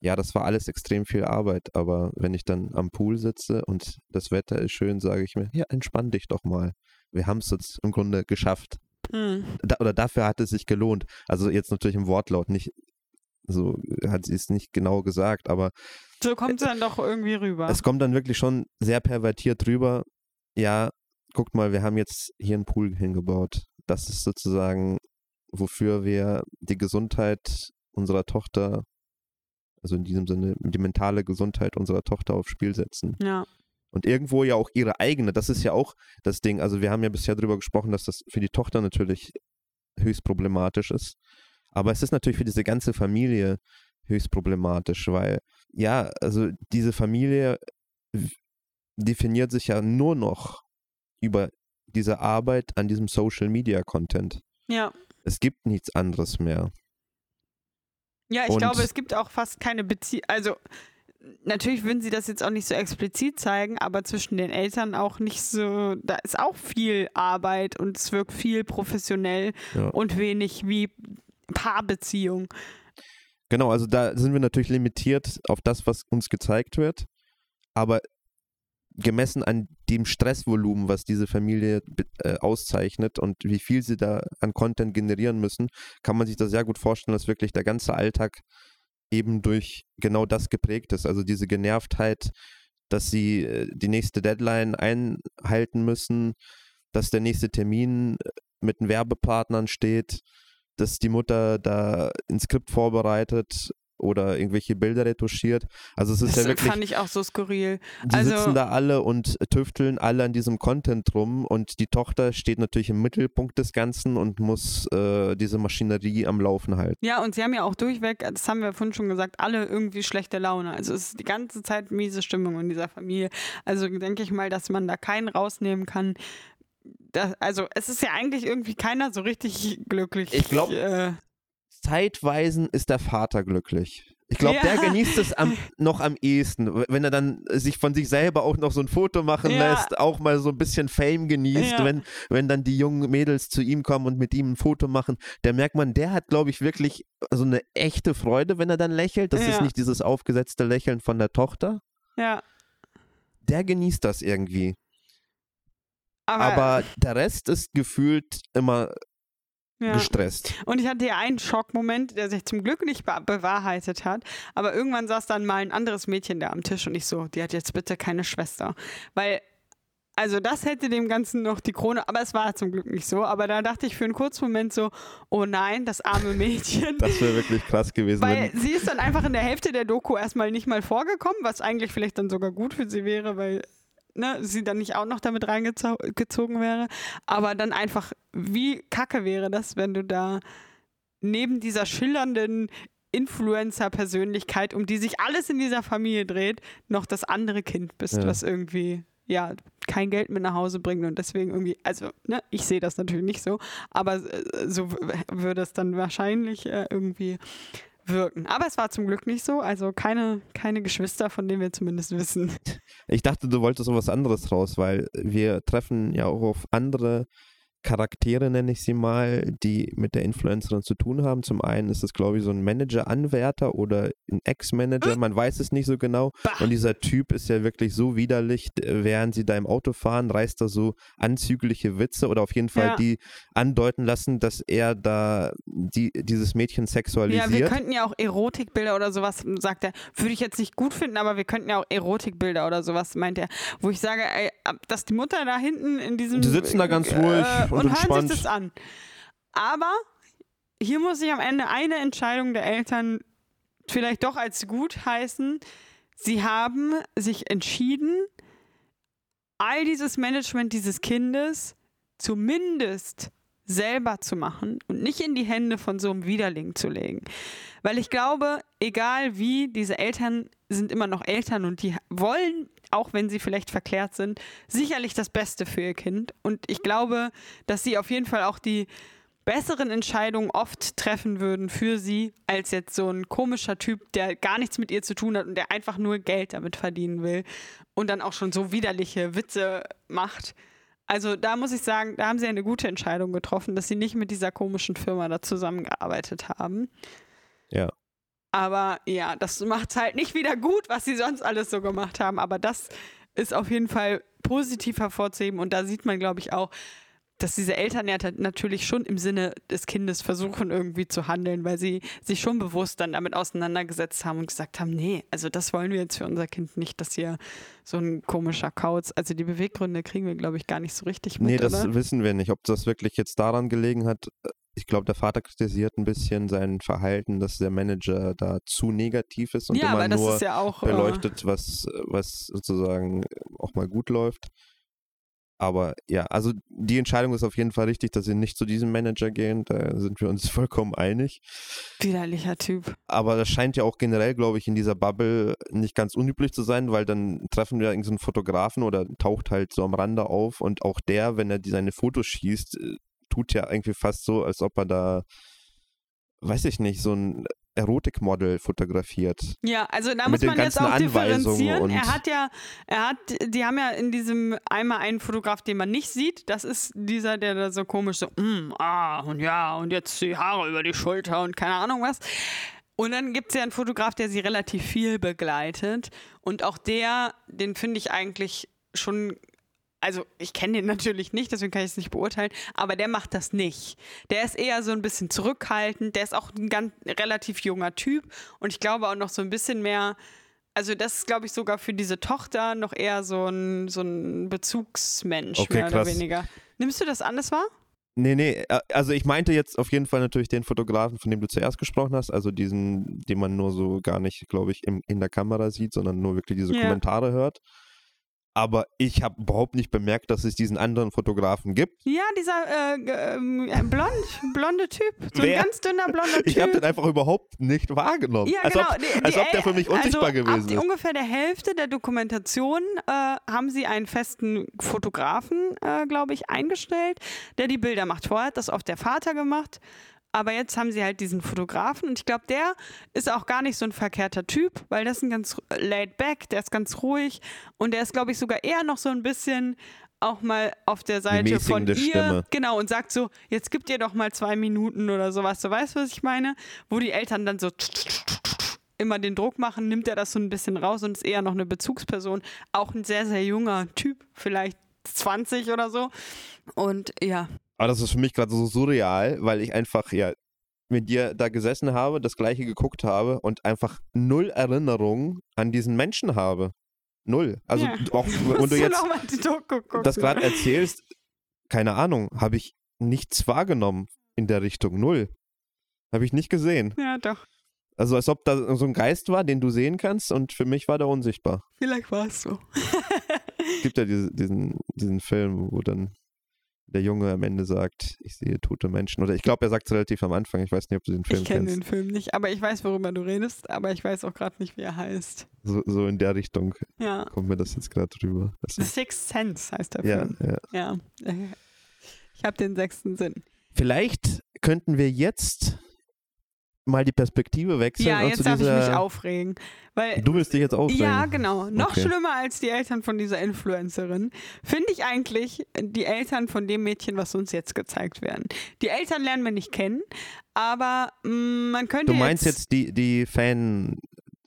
A: ja, das war alles extrem viel Arbeit, aber wenn ich dann am Pool sitze und das Wetter ist schön, sage ich mir, ja, entspann dich doch mal wir haben es jetzt im Grunde geschafft. Mhm. Da, oder dafür hat es sich gelohnt. Also jetzt natürlich im Wortlaut nicht, so hat sie es nicht genau gesagt, aber.
B: So kommt es dann doch irgendwie rüber.
A: Es kommt dann wirklich schon sehr pervertiert rüber. Ja, guckt mal, wir haben jetzt hier einen Pool hingebaut. Das ist sozusagen, wofür wir die Gesundheit unserer Tochter, also in diesem Sinne die mentale Gesundheit unserer Tochter aufs Spiel setzen.
B: Ja
A: und irgendwo ja auch ihre eigene. Das ist ja auch das Ding. Also wir haben ja bisher darüber gesprochen, dass das für die Tochter natürlich höchst problematisch ist. Aber es ist natürlich für diese ganze Familie höchst problematisch, weil ja, also diese Familie definiert sich ja nur noch über diese Arbeit an diesem Social Media Content.
B: Ja.
A: Es gibt nichts anderes mehr.
B: Ja, ich Und glaube, es gibt auch fast keine Beziehung. Also natürlich würden sie das jetzt auch nicht so explizit zeigen, aber zwischen den Eltern auch nicht so, da ist auch viel Arbeit und es wirkt viel professionell ja. und wenig wie Paarbeziehung.
A: Genau, also da sind wir natürlich limitiert auf das, was uns gezeigt wird, aber gemessen an dem Stressvolumen, was diese Familie äh, auszeichnet und wie viel sie da an Content generieren müssen, kann man sich das sehr gut vorstellen, dass wirklich der ganze Alltag eben durch genau das geprägt ist. Also diese Genervtheit, dass sie äh, die nächste Deadline einhalten müssen, dass der nächste Termin äh, mit den Werbepartnern steht, dass die Mutter da ein Skript vorbereitet oder irgendwelche Bilder retuschiert. Also es ist das ja wirklich.
B: fand ich auch so skurril.
A: Die also, sitzen da alle und tüfteln alle an diesem Content rum und die Tochter steht natürlich im Mittelpunkt des Ganzen und muss äh, diese Maschinerie am Laufen halten.
B: Ja, und sie haben ja auch durchweg, das haben wir vorhin schon gesagt, alle irgendwie schlechte Laune. Also es ist die ganze Zeit miese Stimmung in dieser Familie. Also denke ich mal, dass man da keinen rausnehmen kann. Das, also es ist ja eigentlich irgendwie keiner so richtig glücklich.
A: Ich glaube, äh, Zeitweisen ist der Vater glücklich. Ich glaube, ja. der genießt es am, noch am ehesten, wenn er dann sich von sich selber auch noch so ein Foto machen ja. lässt, auch mal so ein bisschen Fame genießt, ja. wenn, wenn dann die jungen Mädels zu ihm kommen und mit ihm ein Foto machen. Da merkt man, der hat, glaube ich, wirklich so eine echte Freude, wenn er dann lächelt. Das ist nicht dieses aufgesetzte Lächeln von der Tochter.
B: Ja.
A: Der genießt das irgendwie. Aber, Aber der Rest ist gefühlt immer ja. gestresst.
B: Und ich hatte ja einen Schockmoment, der sich zum Glück nicht be bewahrheitet hat. Aber irgendwann saß dann mal ein anderes Mädchen da am Tisch und ich so, die hat jetzt bitte keine Schwester. Weil, also das hätte dem Ganzen noch die Krone, aber es war zum Glück nicht so. Aber da dachte ich für einen kurzen Moment so, oh nein, das arme Mädchen.
A: das wäre wirklich krass gewesen.
B: Weil sie ist dann einfach in der Hälfte der Doku erstmal nicht mal vorgekommen, was eigentlich vielleicht dann sogar gut für sie wäre, weil ne, sie dann nicht auch noch damit reingezogen wäre. Aber dann einfach, wie kacke wäre das, wenn du da neben dieser schillernden Influencer-Persönlichkeit, um die sich alles in dieser Familie dreht, noch das andere Kind bist,
A: Ja.
B: was irgendwie ja kein Geld mit nach Hause bringt und deswegen irgendwie, also ne, ich sehe das natürlich nicht so, aber äh, so würde es dann wahrscheinlich äh, irgendwie wirken. Aber es war zum Glück nicht so, also keine, keine Geschwister, von denen wir zumindest wissen.
A: Ich dachte, du wolltest so was anderes raus, weil wir treffen ja auch auf andere Charaktere, nenne ich sie mal, die mit der Influencerin zu tun haben. Zum einen ist es, glaube ich, so ein Manager-Anwärter oder ein Ex-Manager, man weiß es nicht so genau. Und dieser Typ ist ja wirklich so widerlich, äh, während sie da im Auto fahren, reißt er so anzügliche Witze oder auf jeden Fall
B: Ja.
A: die andeuten lassen, dass er da die, dieses Mädchen
B: Ja,
A: sexualisiert.
B: wir könnten ja auch Erotikbilder oder sowas, sagt er, würde ich jetzt nicht gut finden, aber wir könnten ja auch Erotikbilder oder sowas, meint er. Wo ich sage, ey, dass die Mutter da hinten in diesem.
A: Die sitzen da ganz ruhig und
B: und hören sich das an. Aber hier muss ich am Ende eine Entscheidung der Eltern vielleicht doch als gut heißen. Sie haben sich entschieden, all dieses Management dieses Kindes zumindest selber zu machen und nicht in die Hände von so einem Widerling zu legen. Weil ich glaube, egal wie, diese Eltern sind immer noch Eltern und die wollen, auch wenn sie vielleicht verklärt sind, sicherlich das Beste für ihr Kind. Und ich glaube, dass sie auf jeden Fall auch die besseren Entscheidungen oft treffen würden für sie, als jetzt so ein komischer Typ, der gar nichts mit ihr zu tun hat und der einfach nur Geld damit verdienen will und dann auch schon so widerliche Witze macht. Also da muss ich sagen, da haben sie eine gute Entscheidung getroffen, dass sie nicht mit dieser komischen Firma da zusammengearbeitet haben.
A: Ja.
B: Aber ja, das macht es halt nicht wieder gut, was sie sonst alles so gemacht haben. Aber das ist auf jeden Fall positiv hervorzuheben. Und da sieht man, glaube ich, auch, dass diese Eltern ja natürlich schon im Sinne des Kindes versuchen, irgendwie zu handeln, weil sie sich schon bewusst dann damit auseinandergesetzt haben und gesagt haben, nee, also das wollen wir jetzt für unser Kind nicht, dass hier so ein komischer Kauz, also die Beweggründe kriegen wir, glaube ich, gar nicht so richtig mit,
A: Nee, das
B: oder?
A: wissen wir nicht. Ob das wirklich jetzt daran gelegen hat, ich glaube, der Vater kritisiert ein bisschen sein Verhalten, dass der Manager da zu negativ ist und
B: ja,
A: immer nur
B: ist ja auch äh,
A: beleuchtet, was, was sozusagen auch mal gut läuft. Aber ja, also die Entscheidung ist auf jeden Fall richtig, dass sie nicht zu diesem Manager gehen. Da sind wir uns vollkommen einig.
B: widerlicher Typ.
A: Aber das scheint ja auch generell, glaube ich, in dieser Bubble nicht ganz unüblich zu sein, weil dann treffen wir irgendeinen Fotografen oder taucht halt so am Rande auf und auch der, wenn er die seine Fotos schießt, äh, tut ja irgendwie fast so, als ob er da, weiß ich nicht, so ein Erotikmodel fotografiert.
B: Ja, also da muss man jetzt auch differenzieren. Er hat ja, er hat, die haben ja in diesem einmal einen Fotograf, den man nicht sieht. Das ist dieser, der da so komisch so, mm, ah, und ja, und jetzt die Haare über die Schulter und keine Ahnung was. Und dann gibt es ja einen Fotograf, der sie relativ viel begleitet. Und auch der, den finde ich eigentlich schon. Also, ich kenne den natürlich nicht, deswegen kann ich es nicht beurteilen, aber der macht das nicht. Der ist eher so ein bisschen zurückhaltend, der ist auch ein ganz relativ junger Typ und ich glaube auch noch so ein bisschen mehr. Also, das ist, glaube ich, sogar für diese Tochter noch eher so ein, so ein Bezugsmensch,
A: Okay,
B: mehr oder
A: krass.
B: weniger. Nimmst du das an, das war?
A: Nee, nee, äh, also ich meinte jetzt auf jeden Fall natürlich den Fotografen, von dem du zuerst gesprochen hast, also diesen, den man nur so gar nicht, glaube ich, im, in der Kamera sieht, sondern nur wirklich diese
B: Ja.
A: Kommentare hört. Aber ich habe überhaupt nicht bemerkt, dass es diesen anderen Fotografen gibt.
B: Ja, dieser äh, ähm, äh, blond, blonde Typ. So
A: Wer?
B: ein ganz dünner blonder Typ.
A: Ich habe den einfach überhaupt nicht wahrgenommen.
B: Ja,
A: als
B: genau.
A: ob,
B: Die-
A: als
B: die
A: ob der für mich unsichtbar
B: also
A: gewesen
B: ab die
A: ist.
B: ungefähr der Hälfte der Dokumentation äh, haben sie einen festen Fotografen, äh, glaube ich, eingestellt, der die Bilder macht. Vorher hat das oft der Vater gemacht. Aber jetzt haben sie halt diesen Fotografen und ich glaube, der ist auch gar nicht so ein verkehrter Typ, weil das ist ein ganz laid back, der ist ganz ruhig und der ist, glaube ich, sogar eher noch so ein bisschen auch mal auf der Seite von ihr.
A: Stimme.
B: Genau, und sagt so, jetzt gib dir doch mal zwei Minuten oder sowas. Du weißt, was ich meine? Wo die Eltern dann so immer den Druck machen, nimmt er das so ein bisschen raus und ist eher noch eine Bezugsperson. Auch ein sehr, sehr junger Typ, vielleicht 20 oder so. Und ja,
A: Aber das ist für mich gerade so surreal, weil ich einfach ja mit dir da gesessen habe, das gleiche geguckt habe und einfach null Erinnerung an diesen Menschen habe. Null. Also
B: Ja.
A: auch wenn du jetzt das gerade erzählst, keine Ahnung, habe ich nichts wahrgenommen in der Richtung. Null. Habe ich nicht gesehen.
B: Ja, doch.
A: Also als ob da so ein Geist war, den du sehen kannst und für mich war der unsichtbar.
B: Vielleicht war es so.
A: Es gibt ja diese, diesen, diesen Film, wo dann der Junge am Ende sagt, ich sehe tote Menschen. Oder ich glaube, er sagt es relativ am Anfang. Ich weiß nicht, ob du den Film
B: ich kenne
A: kennst.
B: den Film nicht, aber ich weiß, worüber du redest, aber ich weiß auch gerade nicht, wie er heißt.
A: So, so in der Richtung
B: Ja.
A: kommt mir das jetzt gerade drüber. Das
B: The
A: ist,
B: Sixth Sense heißt der
A: ja,
B: Film.
A: ja.
B: Ja. Ich habe den sechsten Sinn.
A: Vielleicht könnten wir jetzt mal die Perspektive wechseln.
B: Ja, jetzt darf ich mich aufregen. Weil
A: Du willst dich jetzt aufregen.
B: Ja, genau. Noch
A: Okay.
B: schlimmer als die Eltern von dieser Influencerin finde ich eigentlich die Eltern von dem Mädchen, was uns jetzt gezeigt werden. Die Eltern lernen wir nicht kennen, aber mh, man könnte
A: Du meinst jetzt die, die Fan,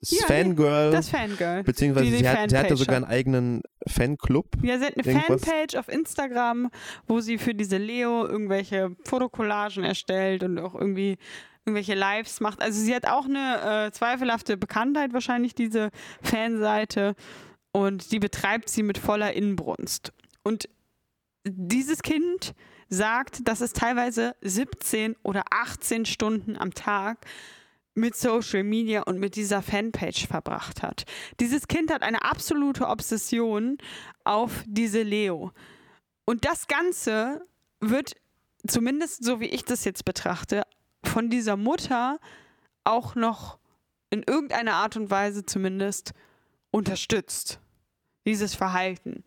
A: das
B: Ja,
A: Fangirl,
B: das Fangirl.
A: beziehungsweise
B: die die
A: sie, hat, sie hatte sogar einen eigenen Fanclub.
B: Ja, sie hat eine
A: Irgendwas?
B: Fanpage auf Instagram, wo sie für diese Leo irgendwelche Fotocollagen erstellt und auch irgendwie irgendwelche Lives macht. Also sie hat auch eine äh, zweifelhafte Bekanntheit wahrscheinlich, diese Fanseite. Und die betreibt sie mit voller Inbrunst. Und dieses Kind sagt, dass es teilweise 17 oder 18 Stunden am Tag mit Social Media und mit dieser Fanpage verbracht hat. Dieses Kind hat eine absolute Obsession auf diese Leo. Und das Ganze wird, zumindest so wie ich das jetzt betrachte, von dieser Mutter auch noch in irgendeiner Art und Weise zumindest unterstützt. Dieses Verhalten.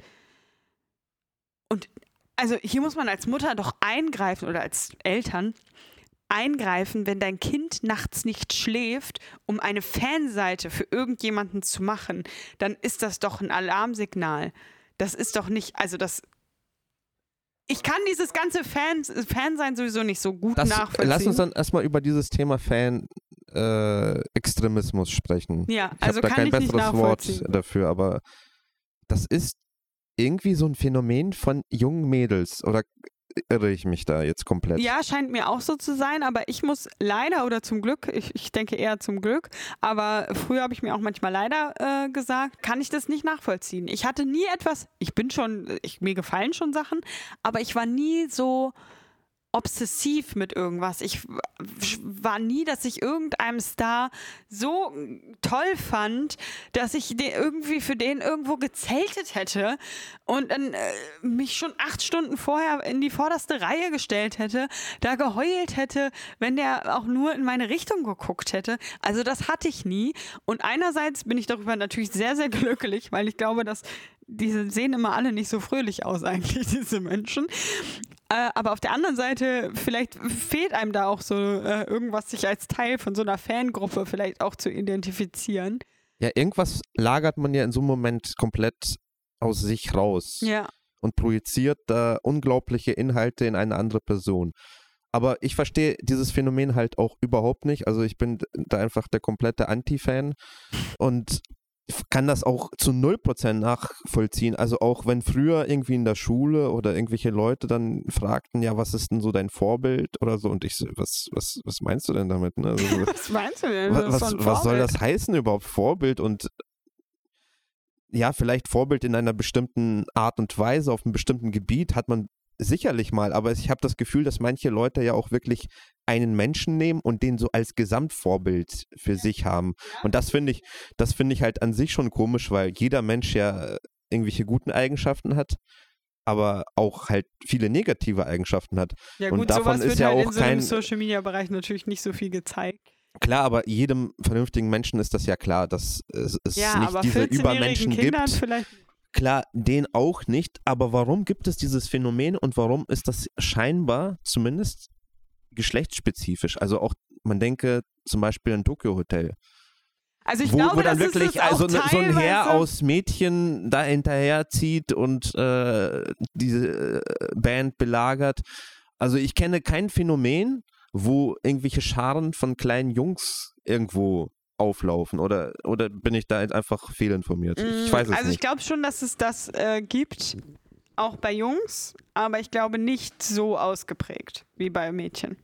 B: Und also hier muss man als Mutter doch eingreifen oder als Eltern eingreifen, wenn dein Kind nachts nicht schläft, um eine Fanseite für irgendjemanden zu machen, dann ist das doch ein Alarmsignal. Das ist doch nicht, also das. Ich kann dieses ganze Fan, Fansein sowieso nicht so gut
A: Das,
B: nachvollziehen.
A: lass uns dann erstmal über dieses Thema Fan-Extremismus sprechen.
B: ja,
A: Ich
B: also
A: habe da kein
B: ich
A: besseres Wort dafür, aber das ist irgendwie so ein Phänomen von jungen Mädels. Oder irre ich mich da jetzt komplett?
B: Ja, scheint mir auch so zu sein, aber ich muss leider oder zum Glück, ich, ich denke eher zum Glück, aber früher habe ich mir auch manchmal leider äh, gesagt, kann ich das nicht nachvollziehen. Ich hatte nie etwas, ich bin schon, ich, mir gefallen schon Sachen, aber ich war nie so obsessiv mit irgendwas. Ich war nie, dass ich irgendeinem Star so toll fand, dass ich irgendwie für den irgendwo gezeltet hätte und dann äh, mich schon acht Stunden vorher in die vorderste Reihe gestellt hätte, da geheult hätte, wenn der auch nur in meine Richtung geguckt hätte. Also das hatte ich nie. Und einerseits bin ich darüber natürlich sehr, sehr glücklich, weil ich glaube, dass diese sehen immer alle nicht so fröhlich aus eigentlich, diese Menschen. Äh, aber auf der anderen Seite, vielleicht fehlt einem da auch so äh, irgendwas, sich als Teil von so einer Fangruppe vielleicht auch zu identifizieren.
A: Ja, irgendwas lagert man ja in so einem Moment komplett aus sich raus
B: Ja.
A: und projiziert da unglaubliche Inhalte in eine andere Person. Aber ich verstehe dieses Phänomen halt auch überhaupt nicht. Also ich bin da einfach der komplette Anti-Fan und kann das auch zu 0% nachvollziehen. Also auch wenn früher irgendwie in der Schule oder irgendwelche Leute dann fragten, ja, was ist denn so dein Vorbild oder so? Und ich so, was, was, was meinst du denn damit? Ne? Also, so,
B: Was meinst du denn?
A: was, was, was soll das heißen überhaupt? Vorbild und ja, vielleicht Vorbild in einer bestimmten Art und Weise, auf einem bestimmten Gebiet hat man sicherlich mal, aber ich habe das Gefühl, dass manche Leute ja auch wirklich einen Menschen nehmen und den so als Gesamtvorbild für sich haben. Und das finde ich, das finde ich halt an sich schon komisch, weil jeder Mensch ja äh, irgendwelche guten Eigenschaften hat, aber auch halt viele negative Eigenschaften hat.
B: Ja
A: und
B: gut,
A: davon
B: sowas
A: ist
B: wird
A: ja
B: halt
A: auch
B: in so einem
A: kein-
B: Social-Media-Bereich natürlich nicht so viel gezeigt.
A: Klar, aber jedem vernünftigen Menschen ist das ja klar, dass es, es
B: Ja,
A: nicht
B: aber
A: diese
B: 14-jährigen
A: Übermenschen
B: Kindern
A: gibt.
B: vielleicht
A: Klar, den auch nicht, aber warum gibt es dieses Phänomen und warum ist das scheinbar zumindest geschlechtsspezifisch? Also auch, man denke zum Beispiel an Tokyo Hotel,
B: Also ich
A: wo,
B: glaube,
A: wo dann
B: das ist
A: wirklich
B: auch
A: also ne, so ein Heer
B: teilweise-
A: aus Mädchen da hinterher zieht und äh, diese äh, Band belagert. Also ich kenne kein Phänomen, wo irgendwelche Scharen von kleinen Jungs irgendwo auflaufen oder, oder bin ich da einfach fehlinformiert? Ich weiß es
B: also ich
A: nicht.
B: glaube schon, dass es das äh, gibt, auch bei Jungs, aber ich glaube nicht so ausgeprägt wie bei Mädchen.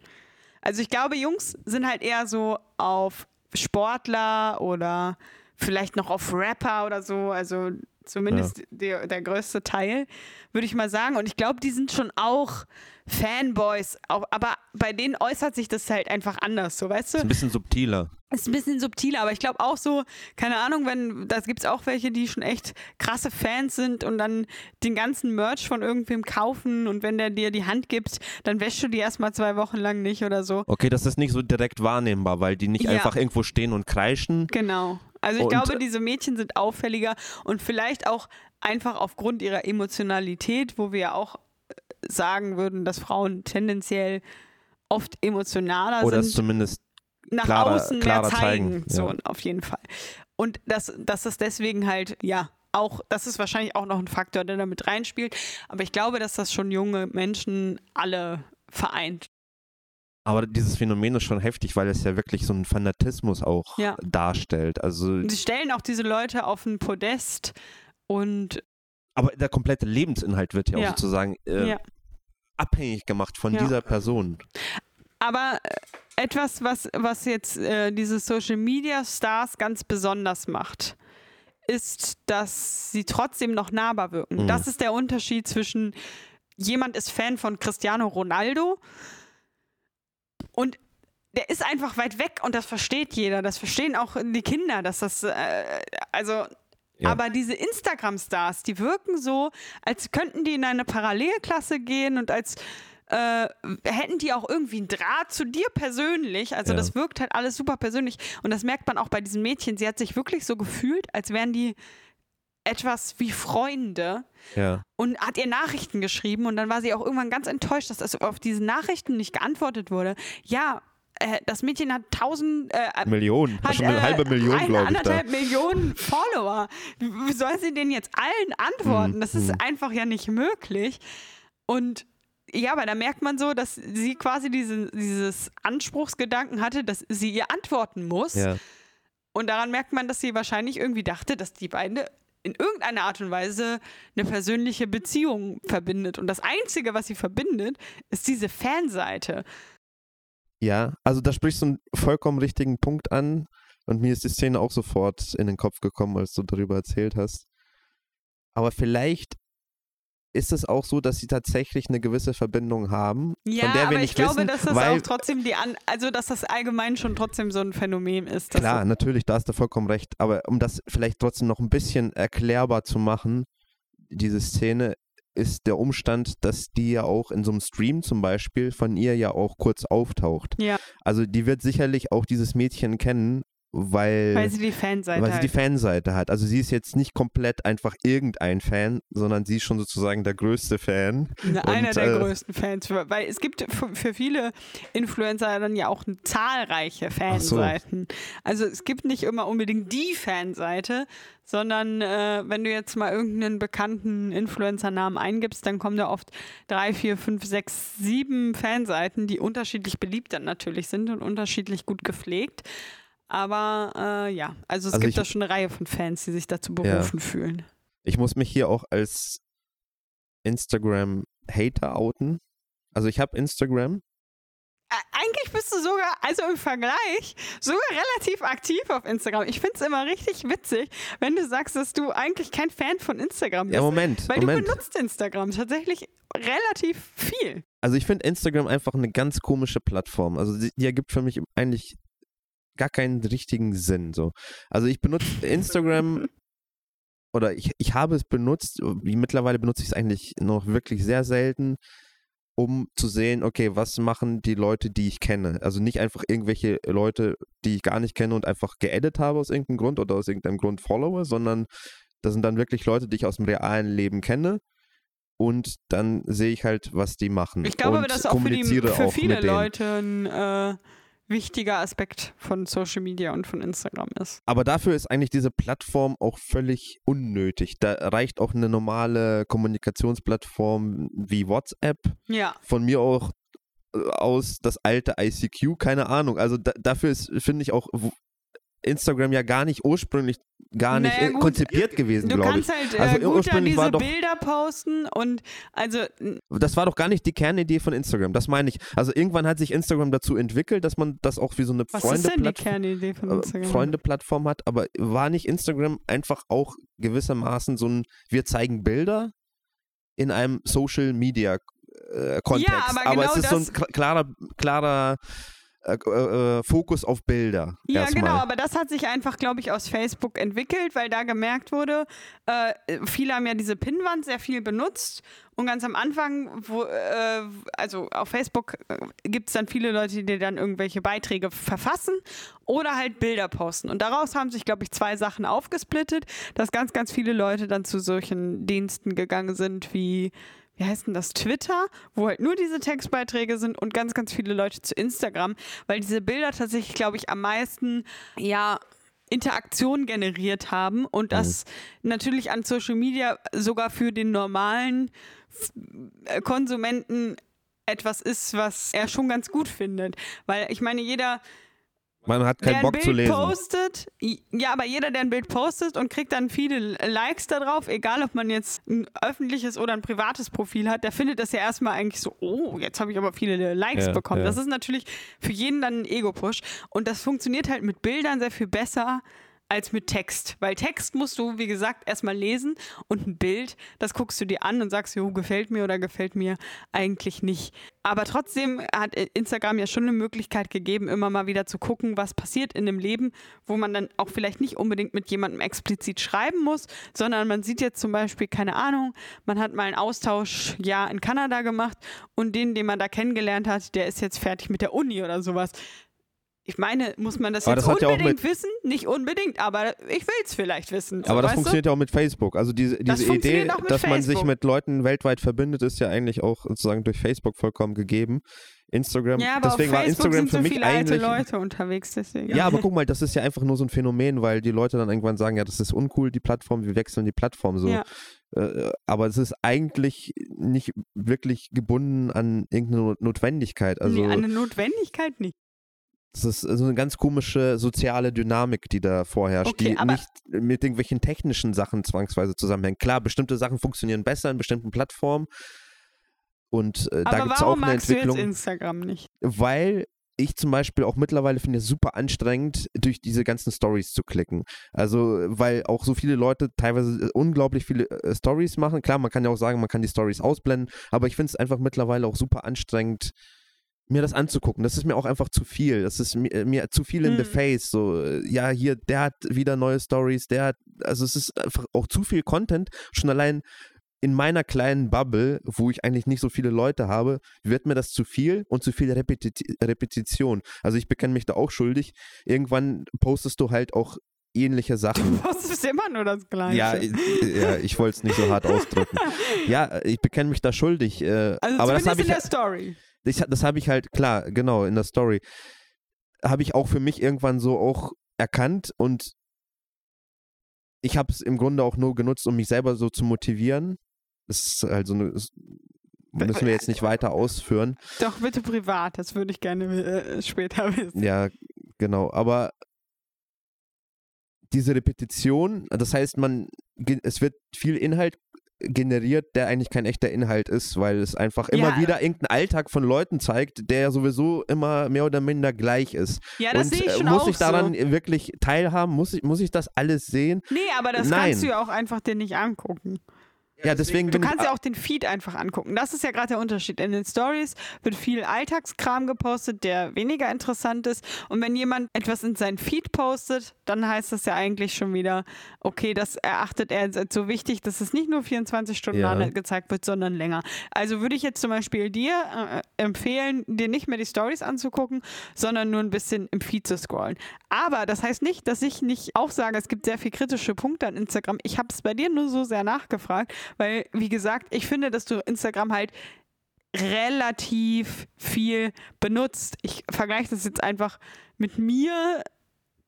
B: Also ich glaube, Jungs sind halt eher so auf Sportler oder vielleicht noch auf Rapper oder so. Also Zumindest der, der größte Teil, würde ich mal sagen. Und ich glaube, die sind schon auch Fanboys. Auch, aber bei denen äußert sich das halt einfach anders, so weißt du?
A: Ist ein bisschen subtiler.
B: Ist ein bisschen subtiler, aber ich glaube auch so, keine Ahnung, wenn, da gibt es auch welche, die schon echt krasse Fans sind und dann den ganzen Merch von irgendwem kaufen und wenn der dir die Hand gibt, dann wäschst du die erstmal zwei Wochen lang nicht oder so.
A: Okay, das ist nicht so direkt wahrnehmbar, weil die nicht
B: Ja.
A: einfach irgendwo stehen und kreischen.
B: Genau. Also ich
A: Und-
B: glaube, diese Mädchen sind auffälliger und vielleicht auch einfach aufgrund ihrer Emotionalität, wo wir ja auch äh, sagen würden, dass Frauen tendenziell oft emotionaler
A: Oder es
B: sind,
A: zumindest
B: nach
A: klarer-
B: außen
A: klarer
B: mehr zeigen.
A: zeigen,
B: So,
A: ja.
B: auf jeden Fall. Und dass, dass das deswegen halt, ja, auch, das ist wahrscheinlich auch noch ein Faktor, der damit reinspielt. Aber ich glaube, dass das schon junge Menschen alle vereint.
A: Aber dieses Phänomen ist schon heftig, weil es ja wirklich so einen Fanatismus auch
B: Ja.
A: darstellt. Also,
B: sie stellen auch diese Leute auf ein Podest und
A: aber der komplette Lebensinhalt wird ja,
B: Ja.
A: auch sozusagen äh,
B: Ja.
A: abhängig gemacht von dieser Person.
B: Aber äh, etwas, was, was jetzt äh, diese Social Media Stars ganz besonders macht, ist, dass sie trotzdem noch nahbar wirken.
A: Mhm.
B: Das ist der Unterschied zwischen jemand ist Fan von Cristiano Ronaldo und der ist einfach weit weg und das versteht jeder. Das verstehen auch die Kinder, dass das, äh, also
A: Ja.
B: aber diese Instagram-Stars, die wirken so, als könnten die in eine Parallelklasse gehen und als äh, hätten die auch irgendwie einen Draht zu dir persönlich. Also
A: Ja.
B: das wirkt halt alles super persönlich. Und das merkt man auch bei diesen Mädchen. Sie hat sich wirklich so gefühlt, als wären die etwas wie Freunde
A: Ja.
B: und hat ihr Nachrichten geschrieben und dann war sie auch irgendwann ganz enttäuscht, dass das auf diese Nachrichten nicht geantwortet wurde. Ja, äh, das Mädchen hat tausend, äh,
A: Millionen.
B: hat,
A: schon eine
B: äh,
A: halbe Million, glaube ich. Da.
B: anderthalb Millionen Follower. Wie soll sie denn jetzt allen antworten?
A: Mhm,
B: Das ist
A: mhm.
B: einfach ja nicht möglich. Und ja, aber da merkt man so, dass sie quasi diese, dieses Anspruchsgedanken hatte, dass sie ihr antworten muss.
A: Ja.
B: Und daran merkt man, dass sie wahrscheinlich irgendwie dachte, dass die beiden in irgendeiner Art und Weise eine persönliche Beziehung verbindet. Und das Einzige, was sie verbindet, ist diese Fanseite.
A: ja, also da sprichst du einen vollkommen richtigen Punkt an. Und mir ist die Szene auch sofort in den Kopf gekommen, als du darüber erzählt hast. Aber vielleicht ist es auch so, dass sie tatsächlich eine gewisse Verbindung haben,
B: Ja,
A: von der wir
B: aber
A: nicht
B: ich glaube,
A: wissen,
B: dass das auch trotzdem die an, also dass das allgemein schon trotzdem so ein Phänomen ist.
A: Klar, natürlich, da hast du vollkommen recht. Aber um das vielleicht trotzdem noch ein bisschen erklärbar zu machen, diese Szene, ist der Umstand, dass die ja auch in so einem Stream zum Beispiel von ihr ja auch kurz auftaucht.
B: Ja.
A: Also die wird sicherlich auch dieses Mädchen kennen, weil,
B: weil sie die Fanseite
A: weil sie die Fanseite hat. Also sie ist jetzt nicht komplett einfach irgendein Fan, sondern sie ist schon sozusagen der größte Fan.
B: Na, einer
A: Und,
B: der
A: äh,
B: größten Fans. Weil es gibt für, für viele Influencer dann ja auch zahlreiche Fanseiten. Also es gibt nicht immer unbedingt die Fanseite, sondern äh, wenn du jetzt mal irgendeinen bekannten Influencer-Namen eingibst, dann kommen da oft drei, vier, fünf, sechs, sieben Fanseiten, die unterschiedlich beliebt dann natürlich sind und unterschiedlich gut gepflegt. Aber äh, ja, also es
A: Also
B: gibt da schon eine Reihe von Fans, die sich dazu berufen fühlen.
A: Ich muss mich hier auch als Instagram-Hater outen. Also ich habe Instagram,
B: Eigentlich bist du sogar, also im Vergleich, sogar relativ aktiv auf Instagram. Ich finde es immer richtig witzig, wenn du sagst, dass du eigentlich kein Fan von Instagram bist.
A: Ja, Moment,
B: weil
A: Moment.
B: du benutzt Instagram tatsächlich relativ viel.
A: Also ich finde Instagram einfach eine ganz komische Plattform. Also die, die ergibt für mich eigentlich gar keinen richtigen Sinn. So. Also ich benutze Instagram oder ich, ich habe es benutzt, wie mittlerweile benutze ich es eigentlich noch wirklich sehr selten, um zu sehen, okay, was machen die Leute, die ich kenne. Also nicht einfach irgendwelche Leute, die ich gar nicht kenne und einfach geedit habe aus irgendeinem Grund oder aus irgendeinem Grund followe, sondern das sind dann wirklich Leute, die ich aus dem realen Leben kenne. Und dann sehe ich halt, was die machen.
B: Ich glaube,
A: und
B: das ist auch für, die, für
A: auch
B: viele. Leute ein äh, wichtiger Aspekt von Social Media und von Instagram ist.
A: Aber dafür ist eigentlich diese Plattform auch völlig unnötig. Da reicht auch eine normale Kommunikationsplattform wie WhatsApp.
B: Ja,
A: Von mir auch äh, aus das alte ICQ, keine Ahnung. Also da, dafür ist, finde ich auch Instagram ja gar nicht ursprünglich gar nicht
B: Naja,
A: äh,
B: gut,
A: konzipiert gewesen,
B: Du
A: glaube ich.
B: kannst halt äh,
A: Also
B: gut
A: ursprünglich
B: diese
A: doch-
B: Bilder posten und also
A: Das war doch gar nicht die Kernidee von Instagram. Das meine ich. Also irgendwann hat sich Instagram dazu entwickelt, dass man das auch wie so eine Freunde-Plattform äh? Freunde-Plattform hat, aber war nicht Instagram einfach auch gewissermaßen so ein, wir zeigen Bilder in einem Social Media Kontext.
B: Ja, aber genau
A: es ist so ein klarer, klarer äh, äh, Fokus auf Bilder.
B: Ja,
A: erstmal.
B: genau, aber das hat sich einfach, glaube ich, aus Facebook entwickelt, weil da gemerkt wurde, äh, viele haben ja diese Pinnwand sehr viel benutzt und ganz am Anfang, wo, äh, also auf Facebook gibt es dann viele Leute, die dann irgendwelche Beiträge verfassen oder halt Bilder posten. Und daraus haben sich, glaube ich, zwei Sachen aufgesplittet, dass ganz, ganz viele Leute dann zu solchen Diensten gegangen sind wie wie heißt denn das, Twitter, wo halt nur diese Textbeiträge sind und ganz, ganz viele Leute zu Instagram, weil diese Bilder tatsächlich, glaube ich, am meisten, ja, Interaktion generiert haben und das natürlich an Social Media sogar für den normalen äh, Konsumenten etwas ist, was er schon ganz gut findet. Weil ich meine, jeder,
A: Man hat keinen
B: ein
A: Bock
B: Bild
A: zu lesen.
B: postet, ja, aber jeder, der ein Bild postet und kriegt dann viele Likes darauf, egal ob man jetzt ein öffentliches oder ein privates Profil hat, der findet das ja erstmal eigentlich so, oh, jetzt habe ich aber viele Likes
A: Ja,
B: bekommen.
A: ja.
B: Das ist natürlich für jeden dann ein Ego-Push und das funktioniert halt mit Bildern sehr viel besser als mit Text. Weil Text musst du, wie gesagt, erstmal lesen und ein Bild, das guckst du dir an und sagst, jo, gefällt mir oder gefällt mir eigentlich nicht. Aber trotzdem hat Instagram ja schon eine Möglichkeit gegeben, immer mal wieder zu gucken, was passiert in dem Leben, wo man dann auch vielleicht nicht unbedingt mit jemandem explizit schreiben muss, sondern man sieht jetzt zum Beispiel, keine Ahnung, man hat mal ein Austauschjahr in Kanada gemacht und den, den man da kennengelernt hat, der ist jetzt fertig mit der Uni oder sowas. Ich meine, muss man das
A: Aber
B: jetzt
A: das hat ja auch
B: unbedingt wissen? Nicht unbedingt, aber ich will es vielleicht wissen. So,
A: Aber das
B: weißt du?
A: funktioniert ja auch mit Facebook. Also diese,
B: Das
A: diese Idee,
B: funktioniert auch mit
A: dass man sich
B: Facebook.
A: mit Leuten weltweit verbindet, ist ja eigentlich auch sozusagen durch Facebook vollkommen gegeben. Instagram,
B: Ja, aber
A: deswegen
B: auf
A: war
B: Facebook
A: Instagram
B: sind
A: für
B: so
A: mich
B: viele alte. Leute unterwegs, deswegen.
A: Ja, aber guck mal, das ist ja einfach nur so ein Phänomen, weil die Leute dann irgendwann sagen, ja, das ist uncool, die Plattform, wir wechseln die Plattform so.
B: Ja.
A: Äh, aber es ist eigentlich nicht wirklich gebunden an irgendeine Not- Notwendigkeit. Also
B: nee, eine Notwendigkeit nicht.
A: Das ist so eine ganz komische soziale Dynamik, die da vorherrscht,
B: Okay,
A: die nicht mit irgendwelchen technischen Sachen zwangsweise zusammenhängt. Klar, bestimmte Sachen funktionieren besser in bestimmten Plattformen. Und äh, da gibt es auch eine
B: magst du jetzt
A: Entwicklung,
B: Instagram nicht?
A: weil ich zum Beispiel auch mittlerweile finde es super anstrengend, durch diese ganzen Stories zu klicken. Also, weil auch so viele Leute teilweise äh, unglaublich viele äh, Stories machen. Klar, man kann ja auch sagen, man kann die Stories ausblenden, aber ich finde es einfach mittlerweile auch super anstrengend, mir das anzugucken. Das ist mir auch einfach zu viel. Das ist mir, mir zu viel in the
B: Hm.
A: face. So, äh, ja, hier, der hat wieder neue Stories, der hat, also es ist einfach auch zu viel Content. Schon allein in meiner kleinen Bubble, wo ich eigentlich nicht so viele Leute habe, wird mir das zu viel und zu viel Repeti Repetition. Also ich bekenne mich da auch schuldig. Irgendwann postest du halt auch ähnliche Sachen.
B: Das ist immer nur das Gleiche.
A: Ja, ich, ja, ich wollte es nicht so hart ausdrücken. Ja, ich bekenne mich da schuldig. Äh,
B: also
A: aber das
B: zumindest
A: habe
B: in
A: ich,
B: der Story.
A: Das, das habe ich halt, klar, genau, in der Story. Habe ich auch für mich irgendwann so auch erkannt und ich habe es im Grunde auch nur genutzt, um mich selber so zu motivieren. Das ist halt so eine, das müssen wir jetzt nicht weiter ausführen.
B: Doch bitte privat, das würde ich gerne äh, später wissen.
A: Ja, genau. Aber diese Repetition, das heißt, man, es wird viel Inhalt generiert, der eigentlich kein echter Inhalt ist, weil es einfach immer
B: Ja.
A: wieder irgendeinen Alltag von Leuten zeigt, der ja sowieso immer mehr oder minder gleich ist.
B: Ja, das sehe ich
A: äh,
B: schon
A: muss
B: auch
A: ich daran
B: so.
A: wirklich teilhaben? Muss ich, muss ich das alles sehen?
B: Nee, aber das
A: Nein.
B: kannst du ja auch einfach dir nicht angucken.
A: Ja, deswegen
B: Du kannst ja auch den Feed einfach angucken. Das ist ja gerade der Unterschied. In den Stories wird viel Alltagskram gepostet, der weniger interessant ist. Und wenn jemand etwas in seinen Feed postet, dann heißt das ja eigentlich schon wieder, okay, das erachtet er als so wichtig, dass es nicht nur 24 Stunden
A: Ja.
B: lang gezeigt wird, sondern länger. Also würde ich jetzt zum Beispiel dir äh, empfehlen, dir nicht mehr die Stories anzugucken, sondern nur ein bisschen im Feed zu scrollen. Aber das heißt nicht, dass ich nicht auch sage, es gibt sehr viel kritische Punkte an Instagram. Ich habe es bei dir nur so sehr nachgefragt, weil, wie gesagt, ich finde, dass du Instagram halt relativ viel benutzt. Ich vergleiche das jetzt einfach mit mir.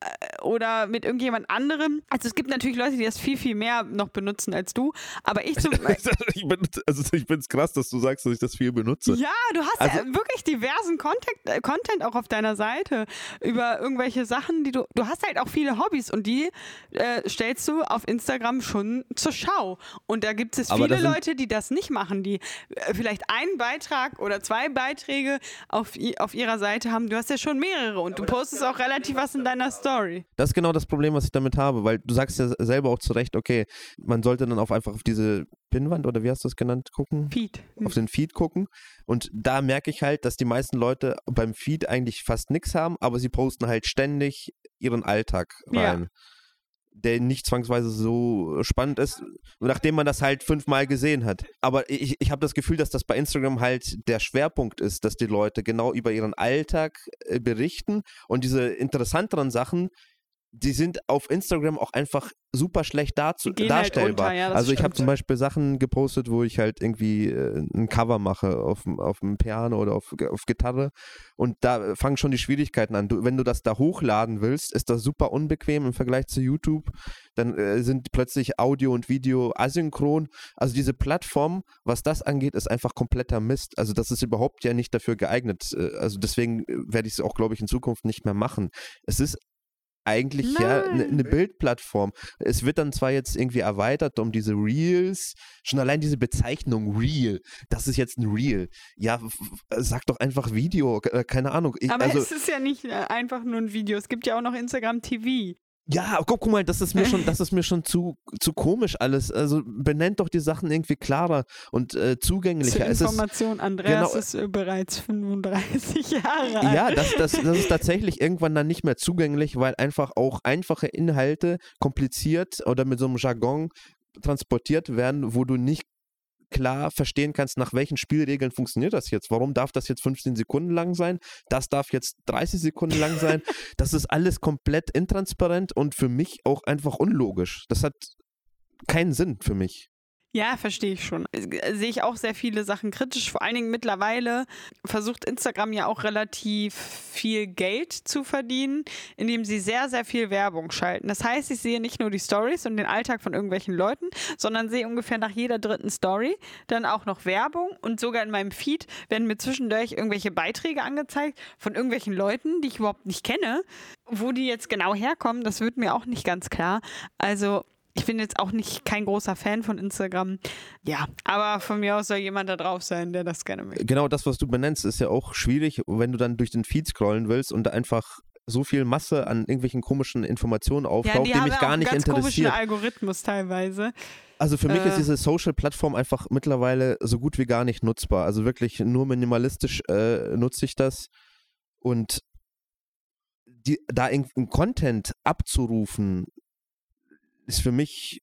B: Äh, oder mit irgendjemand anderem. Also es gibt natürlich Leute, die das viel, viel mehr noch benutzen als du. Aber ich zum
A: ich bin, Also ich finde es krass, dass du sagst, dass ich das viel benutze.
B: Ja, du hast also, ja wirklich diversen Content, äh, Content auch auf deiner Seite über irgendwelche Sachen, die du. Du hast halt auch viele Hobbys und die äh, stellst du auf Instagram schon zur Schau. Und da gibt es viele Leute, die das nicht machen, die äh, vielleicht einen Beitrag oder zwei Beiträge auf, auf ihrer Seite haben. Du hast ja schon mehrere und du postest auch relativ was in deiner Story.
A: Das ist genau das Problem, was ich damit habe, weil du sagst ja selber auch zu Recht, okay, man sollte dann auch einfach auf diese Pinnwand oder wie hast du es genannt gucken?
B: Feed.
A: Auf den Feed gucken. Und da merke ich halt, dass die meisten Leute beim Feed eigentlich fast nichts haben, aber sie posten halt ständig ihren Alltag rein. Ja der nicht zwangsweise so spannend ist, nachdem man das halt fünfmal gesehen hat. Aber ich, ich habe das Gefühl, dass das bei Instagram halt der Schwerpunkt ist, dass die Leute genau über ihren Alltag äh, berichten und diese interessanteren Sachen die sind auf Instagram auch einfach super schlecht dazu, halt darstellbar. Halt unter, ja, also ich habe zum Beispiel Sachen gepostet, wo ich halt irgendwie äh, ein Cover mache auf, auf dem Piano oder auf, auf Gitarre und da fangen schon die Schwierigkeiten an. Du, wenn du das da hochladen willst, ist das super unbequem im Vergleich zu YouTube. Dann äh, sind plötzlich Audio und Video asynchron. Also diese Plattform, was das angeht, ist einfach kompletter Mist. Also das ist überhaupt ja nicht dafür geeignet. Äh, also deswegen äh, werde ich es auch, glaube ich, in Zukunft nicht mehr machen. Es ist eigentlich Nein. ja eine ne Bildplattform. Es wird dann zwar jetzt irgendwie erweitert um diese Reels, schon allein diese Bezeichnung Reel, das ist jetzt ein Reel. Ja, sag doch einfach Video, äh, keine Ahnung.
B: Ich, Aber also, es ist ja nicht äh, einfach nur ein Video, es gibt ja auch noch Instagram TV.
A: Ja, guck, guck, mal, das ist mir schon, das ist mir schon zu, zu komisch alles. Also benennt doch die Sachen irgendwie klarer und äh, zugänglicher.
B: Zur Information, ist, Andreas genau, ist äh, bereits 35 Jahre alt.
A: Ja, das, das, das ist tatsächlich irgendwann dann nicht mehr zugänglich, weil einfach auch einfache Inhalte kompliziert oder mit so einem Jargon transportiert werden, wo du nicht klar verstehen kannst, nach welchen Spielregeln funktioniert das jetzt. Warum darf das jetzt 15 Sekunden lang sein? Das darf jetzt 30 Sekunden lang sein. Das ist alles komplett intransparent und für mich auch einfach unlogisch. Das hat keinen Sinn für mich.
B: Ja, verstehe ich schon. Äh, sehe ich auch sehr viele Sachen kritisch. Vor allen Dingen mittlerweile versucht Instagram ja auch relativ viel Geld zu verdienen, indem sie sehr, sehr viel Werbung schalten. Das heißt, ich sehe nicht nur die Stories und den Alltag von irgendwelchen Leuten, sondern sehe ungefähr nach jeder dritten Story dann auch noch Werbung und sogar in meinem Feed werden mir zwischendurch irgendwelche Beiträge angezeigt von irgendwelchen Leuten, die ich überhaupt nicht kenne. Wo die jetzt genau herkommen, das wird mir auch nicht ganz klar. Also ich bin jetzt auch nicht kein großer Fan von Instagram. Ja, aber von mir aus soll jemand da drauf sein, der das gerne möchte.
A: Genau das, was du benennst, ist ja auch schwierig, wenn du dann durch den Feed scrollen willst und einfach so viel Masse an irgendwelchen komischen Informationen auftaucht, ja, die, die mich gar nicht interessiert.
B: Algorithmus teilweise.
A: Also für mich ist äh. diese Social-Plattform einfach mittlerweile so gut wie gar nicht nutzbar. Also wirklich nur minimalistisch äh, nutze ich das. Und die, da irgendeinen Content abzurufen, ist für mich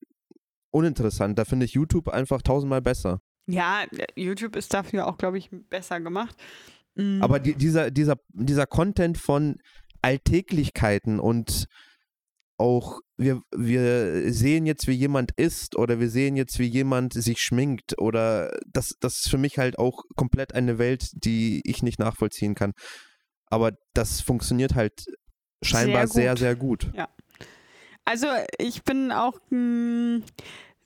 A: uninteressant. Da finde ich YouTube einfach tausendmal besser.
B: Ja, YouTube ist dafür auch, glaube ich, besser gemacht.
A: Mhm. Aber die, dieser, dieser, dieser Content von Alltäglichkeiten und auch wir, wir sehen jetzt, wie jemand isst oder wir sehen jetzt, wie jemand sich schminkt oder das, das ist für mich halt auch komplett eine Welt, die ich nicht nachvollziehen kann. Aber das funktioniert halt scheinbar sehr, gut. sehr, sehr gut.
B: Ja. Also ich bin auch hm,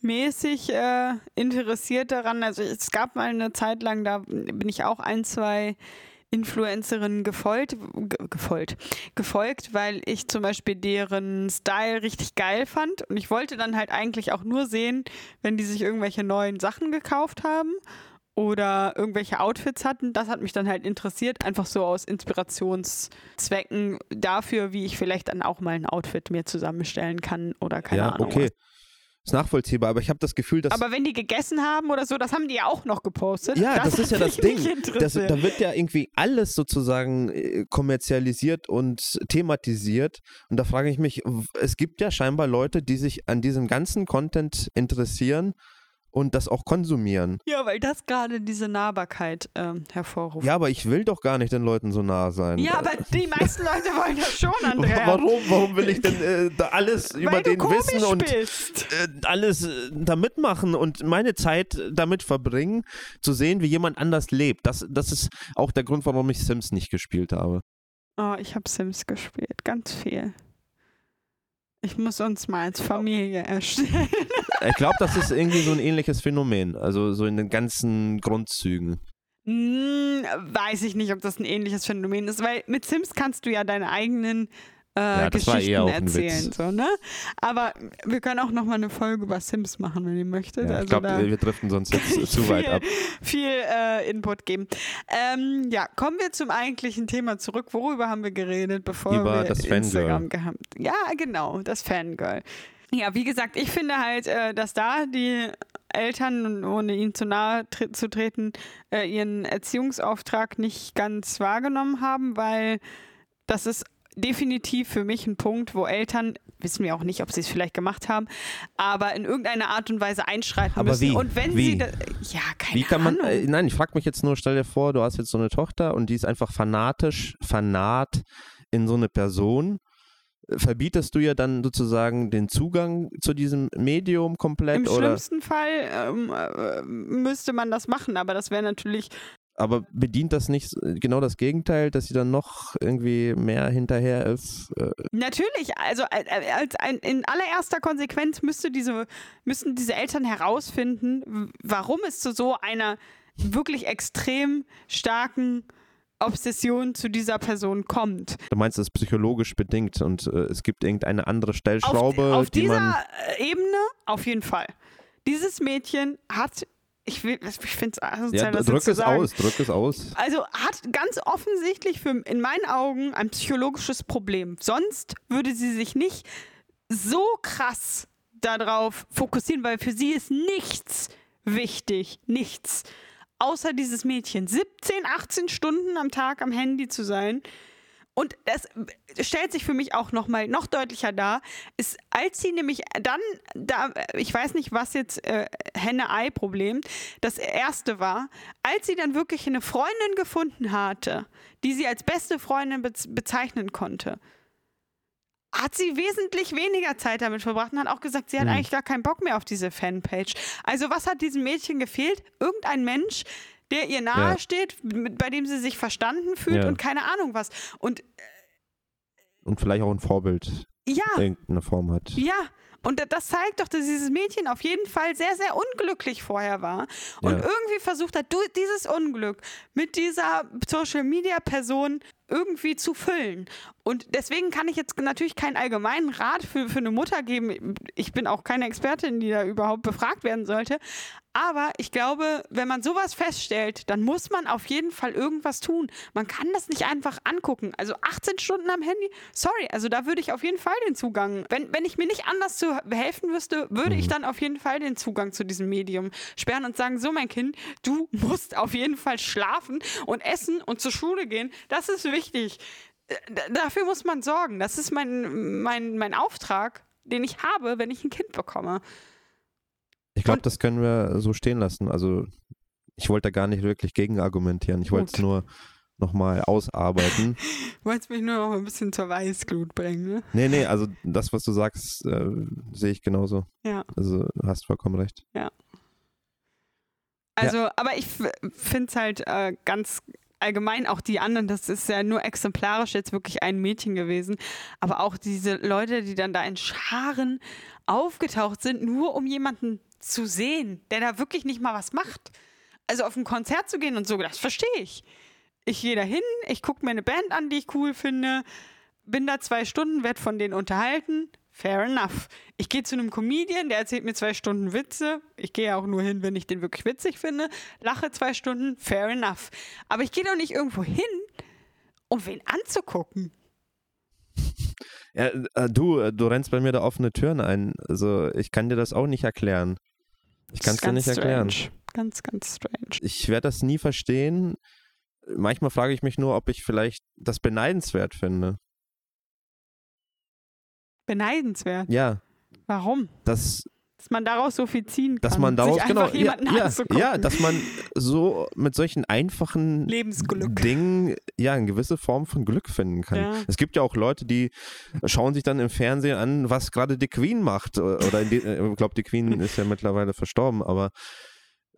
B: mäßig äh, interessiert daran. Also es gab mal eine Zeit lang, da bin ich auch ein, zwei Influencerinnen gefolgt, gefolgt, gefolgt, weil ich zum Beispiel deren Style richtig geil fand. Und ich wollte dann halt eigentlich auch nur sehen, wenn die sich irgendwelche neuen Sachen gekauft haben oder irgendwelche Outfits hatten. Das hat mich dann halt interessiert, einfach so aus Inspirationszwecken dafür, wie ich vielleicht dann auch mal ein Outfit mir zusammenstellen kann oder keine ja, Ahnung.
A: Okay. Was. Ist nachvollziehbar, aber ich habe das Gefühl, dass.
B: Aber wenn die gegessen haben oder so, das haben die ja auch noch gepostet.
A: Ja, das, das ist ja das Ding. Das, da wird ja irgendwie alles sozusagen äh, kommerzialisiert und thematisiert. Und da frage ich mich, es gibt ja scheinbar Leute, die sich an diesem ganzen Content interessieren und das auch konsumieren.
B: Ja, weil das gerade diese Nahbarkeit ähm, hervorruft.
A: Ja, aber ich will doch gar nicht den Leuten so nah sein.
B: Ja, aber die meisten Leute wollen das schon, Andrea.
A: Warum? Warum will ich denn äh, da alles weil über den wissen und äh, alles äh, da mitmachen und meine Zeit damit verbringen, zu sehen, wie jemand anders lebt? Das, das ist auch der Grund, warum ich Sims nicht gespielt habe.
B: Oh, ich habe Sims gespielt, ganz viel. Ich muss uns mal als Familie erstellen.
A: Ich glaube, das ist irgendwie so ein ähnliches Phänomen. Also so in den ganzen Grundzügen.
B: Hm, weiß ich nicht, ob das ein ähnliches Phänomen ist, weil mit Sims kannst du ja deine eigenen äh,
A: Ja,
B: Geschichten erzählen. So, ne? Aber wir können auch noch mal eine Folge über Sims machen, wenn ihr möchtet.
A: Ja,
B: also
A: ich glaube,
B: da
A: wir driften sonst jetzt zu weit
B: viel,
A: ab.
B: viel äh, Input geben. Ähm, ja, kommen wir zum eigentlichen Thema zurück. Worüber haben wir geredet, bevor
A: Über
B: wir
A: das Fangirl.
B: Instagram gehabt? Ja, genau, das Fangirl. Ja, wie gesagt, ich finde halt, äh, dass da die Eltern, ohne ihnen zu nahe tre zu treten, äh, ihren Erziehungsauftrag nicht ganz wahrgenommen haben, weil das ist definitiv für mich ein Punkt, wo Eltern, wissen wir auch nicht, ob sie es vielleicht gemacht haben, aber in irgendeiner Art und Weise einschreiten
A: Aber
B: müssen.
A: wie?
B: Und wenn
A: Wie?
B: sie da, ja, keine
A: Wie kann man,
B: Ahnung.
A: äh, nein, ich frage mich jetzt nur, stell dir vor, du hast jetzt so eine Tochter und die ist einfach fanatisch, fanat in so eine Person. Verbietest du ja dann sozusagen den Zugang zu diesem Medium komplett
B: Im
A: oder
B: schlimmsten Fall ähm, äh, müsste man das machen, aber das wäre natürlich
A: aber bedient das nicht genau das Gegenteil, dass sie dann noch irgendwie mehr hinterher ist? Äh,
B: Natürlich, also äh, als ein, in allererster Konsequenz müsste diese, müssten diese Eltern herausfinden, warum es zu so einer wirklich extrem starken Obsession zu dieser Person kommt.
A: Du meinst, das ist psychologisch bedingt und äh, es gibt irgendeine andere
B: Auf,
A: Stellschraube,
B: auf
A: die
B: dieser
A: man.
B: äh, Ebene auf jeden Fall. Dieses Mädchen hat, ich, will- ich finde es asozial,
A: Ja,
B: das
A: drück
B: zu
A: es
B: sagen.
A: aus, drück es aus.
B: Also hat ganz offensichtlich für, in meinen Augen ein psychologisches Problem. Sonst würde sie sich nicht so krass darauf fokussieren, weil für sie ist nichts wichtig, nichts. Außer dieses Mädchen 17, 18 Stunden am Tag am Handy zu sein. Und das stellt sich für mich auch noch mal noch deutlicher dar, ist, als sie nämlich dann, da, ich weiß nicht, was jetzt äh, Henne-Ei-Problem, das erste war, als sie dann wirklich eine Freundin gefunden hatte, die sie als beste Freundin bez bezeichnen konnte, hat sie wesentlich weniger Zeit damit verbracht und hat auch gesagt, sie hat
A: Hm.
B: eigentlich gar keinen Bock mehr auf diese Fanpage. Also was hat diesem Mädchen gefehlt? Irgendein Mensch, der ihr nahe
A: Ja.
B: steht, bei dem sie sich verstanden fühlt
A: Ja.
B: und keine Ahnung was. Und
A: Und vielleicht auch ein Vorbild
B: ja,
A: irgendeine Form hat.
B: ja. Und da- das zeigt doch, dass dieses Mädchen auf jeden Fall sehr, sehr unglücklich vorher war und
A: Ja.
B: irgendwie versucht hat, dieses Unglück mit dieser Social-Media-Person irgendwie zu füllen. Und deswegen kann ich jetzt natürlich keinen allgemeinen Rat für, für eine Mutter geben. Ich bin auch keine Expertin, die da überhaupt befragt werden sollte. Aber ich glaube, wenn man sowas feststellt, dann muss man auf jeden Fall irgendwas tun. Man kann das nicht einfach angucken. Also 18 Stunden am Handy, sorry, also da würde ich auf jeden Fall den Zugang, wenn, wenn ich mir nicht anders zu helfen wüsste, würde ich dann auf jeden Fall den Zugang zu diesem Medium sperren und sagen, so mein Kind, du musst auf jeden Fall schlafen und essen und zur Schule gehen. Das ist wichtig. Äh, Dafür muss man sorgen. Das ist mein, mein, mein Auftrag, den ich habe, wenn ich ein Kind bekomme.
A: Ich glaube, das können wir so stehen lassen. Also ich wollte da gar nicht wirklich gegen argumentieren. Ich wollte es nur nochmal ausarbeiten.
B: Du wolltest mich nur noch ein bisschen zur Weißglut bringen, ne?
A: nee, nee, also das, was du sagst, äh, sehe ich genauso.
B: Ja.
A: Also du hast vollkommen recht.
B: Also, aber ich finde es halt äh, ganz allgemein, auch die anderen, das ist ja nur exemplarisch jetzt wirklich ein Mädchen gewesen, aber auch diese Leute, die dann da in Scharen aufgetaucht sind, nur um jemanden zu sehen, der da wirklich nicht mal was macht. Also auf ein Konzert zu gehen und so, das verstehe ich. Ich gehe da hin, ich gucke mir eine Band an, die ich cool finde, bin da zwei Stunden, werde von denen unterhalten. Fair enough. Ich gehe zu einem Comedian, der erzählt mir zwei Stunden Witze. Ich gehe auch nur hin, wenn ich den wirklich witzig finde. Lache zwei Stunden, fair enough. Aber ich gehe doch nicht irgendwo hin, um wen anzugucken.
A: Ja, äh, du, äh, du rennst bei mir da offene Türen ein. Also ich kann dir das auch nicht erklären. Ich kann es dir nicht erklären.
B: strange. Ganz, ganz strange.
A: Ich werde das nie verstehen. Manchmal frage ich mich nur, ob ich vielleicht das beneidenswert finde.
B: Beneidenswert.
A: Ja,
B: Warum?
A: dass,
B: Dass man daraus so viel ziehen kann.
A: dass man daraus
B: sich
A: genau
B: einfach jemanden
A: ja, ja, ja, dass man so mit solchen einfachen. Dingen ja eine gewisse Form von Glück finden kann.
B: Ja.
A: Es gibt ja auch Leute, die schauen sich dann im Fernsehen an, was gerade die Queen macht. Oder in die, äh, ich glaube, die Queen ist ja mittlerweile verstorben, aber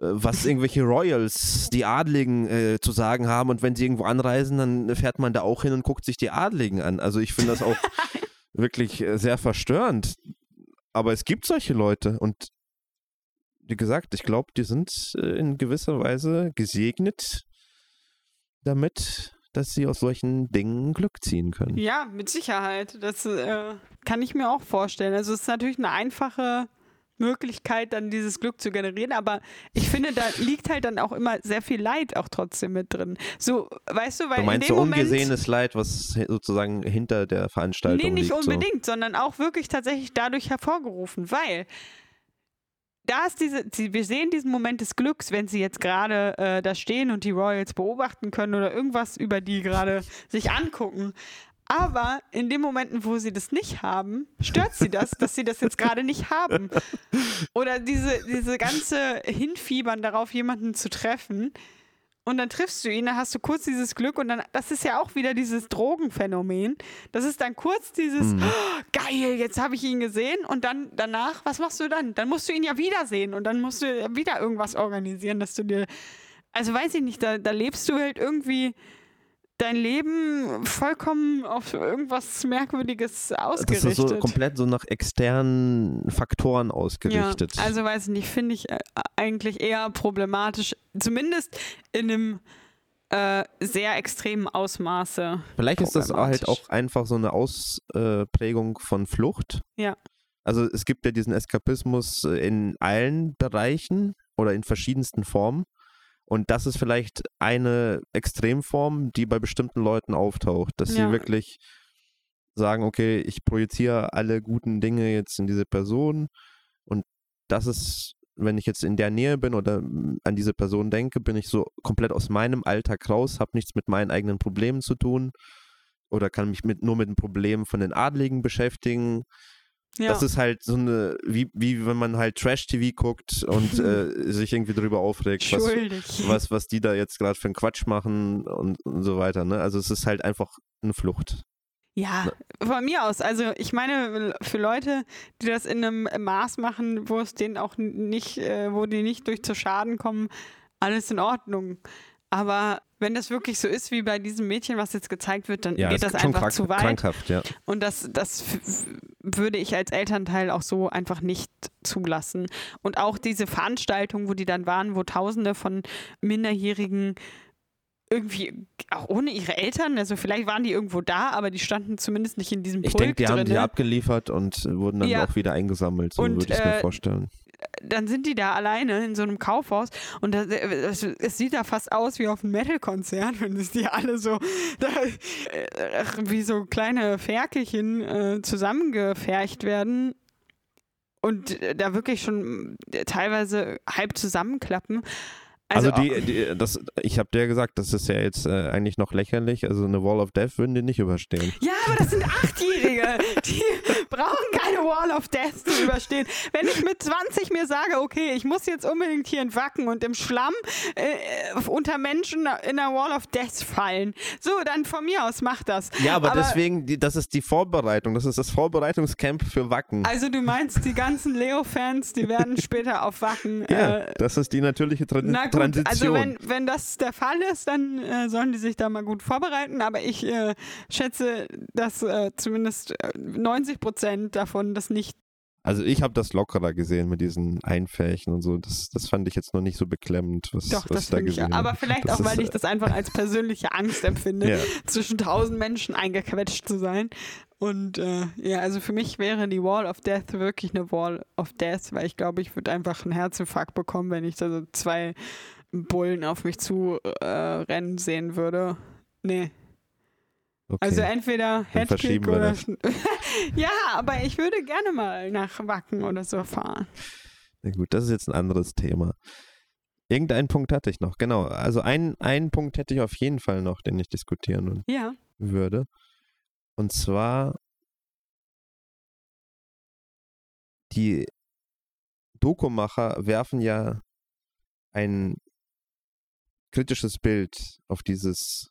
A: äh, was irgendwelche Royals, die Adligen äh, zu sagen haben und wenn sie irgendwo anreisen, dann fährt man da auch hin und guckt sich die Adligen an. Also ich finde das auch wirklich äh, sehr verstörend. Aber es gibt solche Leute und wie gesagt, ich glaube, die sind äh, in gewisser Weise gesegnet damit, dass sie aus solchen Dingen Glück ziehen können.
B: Ja, mit Sicherheit. Das äh, kann ich mir auch vorstellen. Also es ist natürlich eine einfache Möglichkeit, dann dieses Glück zu generieren, aber ich finde, da liegt halt dann auch immer sehr viel Leid auch trotzdem mit drin. So, weißt du, weil
A: Du meinst
B: in dem
A: so
B: Moment,
A: ungesehenes Leid, was sozusagen hinter der Veranstaltung
B: Nee, nicht
A: liegt.
B: unbedingt, sondern auch wirklich tatsächlich dadurch hervorgerufen, weil da ist diese, wir sehen diesen Moment des Glücks, wenn sie jetzt gerade äh, da stehen und die Royals beobachten können oder irgendwas über die gerade sich angucken. Aber in den Momenten, wo sie das nicht haben, stört sie das, dass sie das jetzt gerade nicht haben. Oder diese, diese ganze Hinfiebern darauf, jemanden zu treffen. Und dann triffst du ihn, dann hast du kurz dieses Glück und dann, das ist ja auch wieder dieses Drogenphänomen. Das ist dann kurz dieses,
A: Mhm.
B: oh, geil, jetzt habe ich ihn gesehen und dann danach, was machst du dann? Dann musst du ihn ja wiedersehen und dann musst du ja wieder irgendwas organisieren, dass du dir, also weiß ich nicht, da, da lebst du halt irgendwie dein Leben vollkommen auf irgendwas Merkwürdiges
A: Das
B: ausgerichtet.
A: ist so komplett so nach externen Faktoren ausgerichtet.
B: Ja, also weiß ich nicht, finde ich äh, eigentlich eher problematisch, zumindest in einem äh, sehr extremen Ausmaße.
A: Vielleicht ist das halt auch einfach so eine Ausprägung von Flucht.
B: Ja.
A: Also es gibt ja diesen Eskapismus äh, in allen Bereichen oder in verschiedensten Formen. Und das ist vielleicht eine Extremform, die bei bestimmten Leuten auftaucht, dass
B: Ja.
A: sie wirklich sagen, okay, ich projiziere alle guten Dinge jetzt in diese Person und das ist, wenn ich jetzt in der Nähe bin oder an diese Person denke, bin ich so komplett aus meinem Alltag raus, habe nichts mit meinen eigenen Problemen zu tun oder kann mich mit, nur mit den Problemen von den Adligen beschäftigen.
B: Ja.
A: Das ist halt so eine, wie, wie wenn man halt Trash-TV guckt und äh, sich irgendwie darüber aufregt, was, was, was die da jetzt gerade für einen Quatsch machen und, und so weiter. Ne? Also es ist halt einfach eine Flucht.
B: Ja, von mir aus. Also ich meine, für Leute, die das in einem Maß machen, wo es denen auch nicht, äh, wo die nicht durch zu Schaden kommen, alles in Ordnung. Aber wenn das wirklich so ist wie bei diesem Mädchen, was jetzt gezeigt wird, dann
A: Ja,
B: geht das
A: schon
B: einfach
A: krank,
B: zu weit.
A: krankhaft, ja.
B: Und das, das würde ich als Elternteil auch so einfach nicht zulassen. Und auch diese Veranstaltung, wo die dann waren, wo Tausende von Minderjährigen irgendwie auch ohne ihre Eltern, also vielleicht waren die irgendwo da, aber die standen zumindest nicht in diesem
A: Ich
B: Pulk
A: denke, die haben die abgeliefert und wurden dann
B: Ja.
A: auch wieder eingesammelt, so
B: Und,
A: würde ich es mir
B: äh,
A: vorstellen.
B: Dann sind die da alleine in so einem Kaufhaus und das, es, es sieht da fast aus wie auf einem Metal-Konzert, wenn es die alle so da, äh, wie so kleine Ferkelchen äh, zusammengefercht werden und äh, da wirklich schon äh, teilweise halb zusammenklappen.
A: Also,
B: Also,
A: die, die, das, ich habe dir gesagt, das ist ja jetzt äh, eigentlich noch lächerlich. Also eine Wall of Death würden die nicht überstehen.
B: Ja, aber das sind Achtjährige. Die brauchen keine Wall of Death zu überstehen. Wenn ich mit 20 mir sage, okay, ich muss jetzt unbedingt hier in Wacken und im Schlamm äh, unter Menschen in der Wall of Death fallen, so, dann von mir aus mach das.
A: Ja, aber,
B: Aber-
A: deswegen, die, das ist die Vorbereitung. Das ist das Vorbereitungscamp für Wacken.
B: Also du meinst, die ganzen Leo-Fans, die werden später auf Wacken.
A: ja,
B: Äh,
A: das ist die natürliche Tra
B: na gut,
A: Transition.
B: also wenn, wenn das der Fall ist, dann äh, sollen die sich da mal gut vorbereiten. Aber ich äh, schätze, dass äh, zumindest äh, 90 Prozent davon das nicht
A: Also ich habe das lockerer gesehen mit diesen Einfärchen und so. Das, das fand ich jetzt noch nicht so beklemmend, was,
B: Doch,
A: was
B: das
A: ich da gesehen
B: Aber
A: habe.
B: vielleicht
A: Das
B: auch, weil
A: ist,
B: ich das einfach als persönliche Angst empfinde,
A: Ja.
B: zwischen tausend Menschen eingequetscht zu sein. Und äh, ja, also für mich wäre die Wall of Death wirklich eine Wall of Death, weil ich glaube, ich würde einfach einen Herzinfarkt bekommen, wenn ich da so zwei Bullen auf mich zu äh, rennen sehen würde. Nee.
A: Okay.
B: Also entweder Headkick oder. ja, aber ich würde gerne mal nach Wacken oder so fahren.
A: Na gut, das ist jetzt ein anderes Thema. Irgendeinen Punkt hatte ich noch, genau. Also einen, einen Punkt hätte ich auf jeden Fall noch, den ich diskutieren
B: Ja.
A: würde. Und zwar die Dokumacher werfen ja ein kritisches Bild auf dieses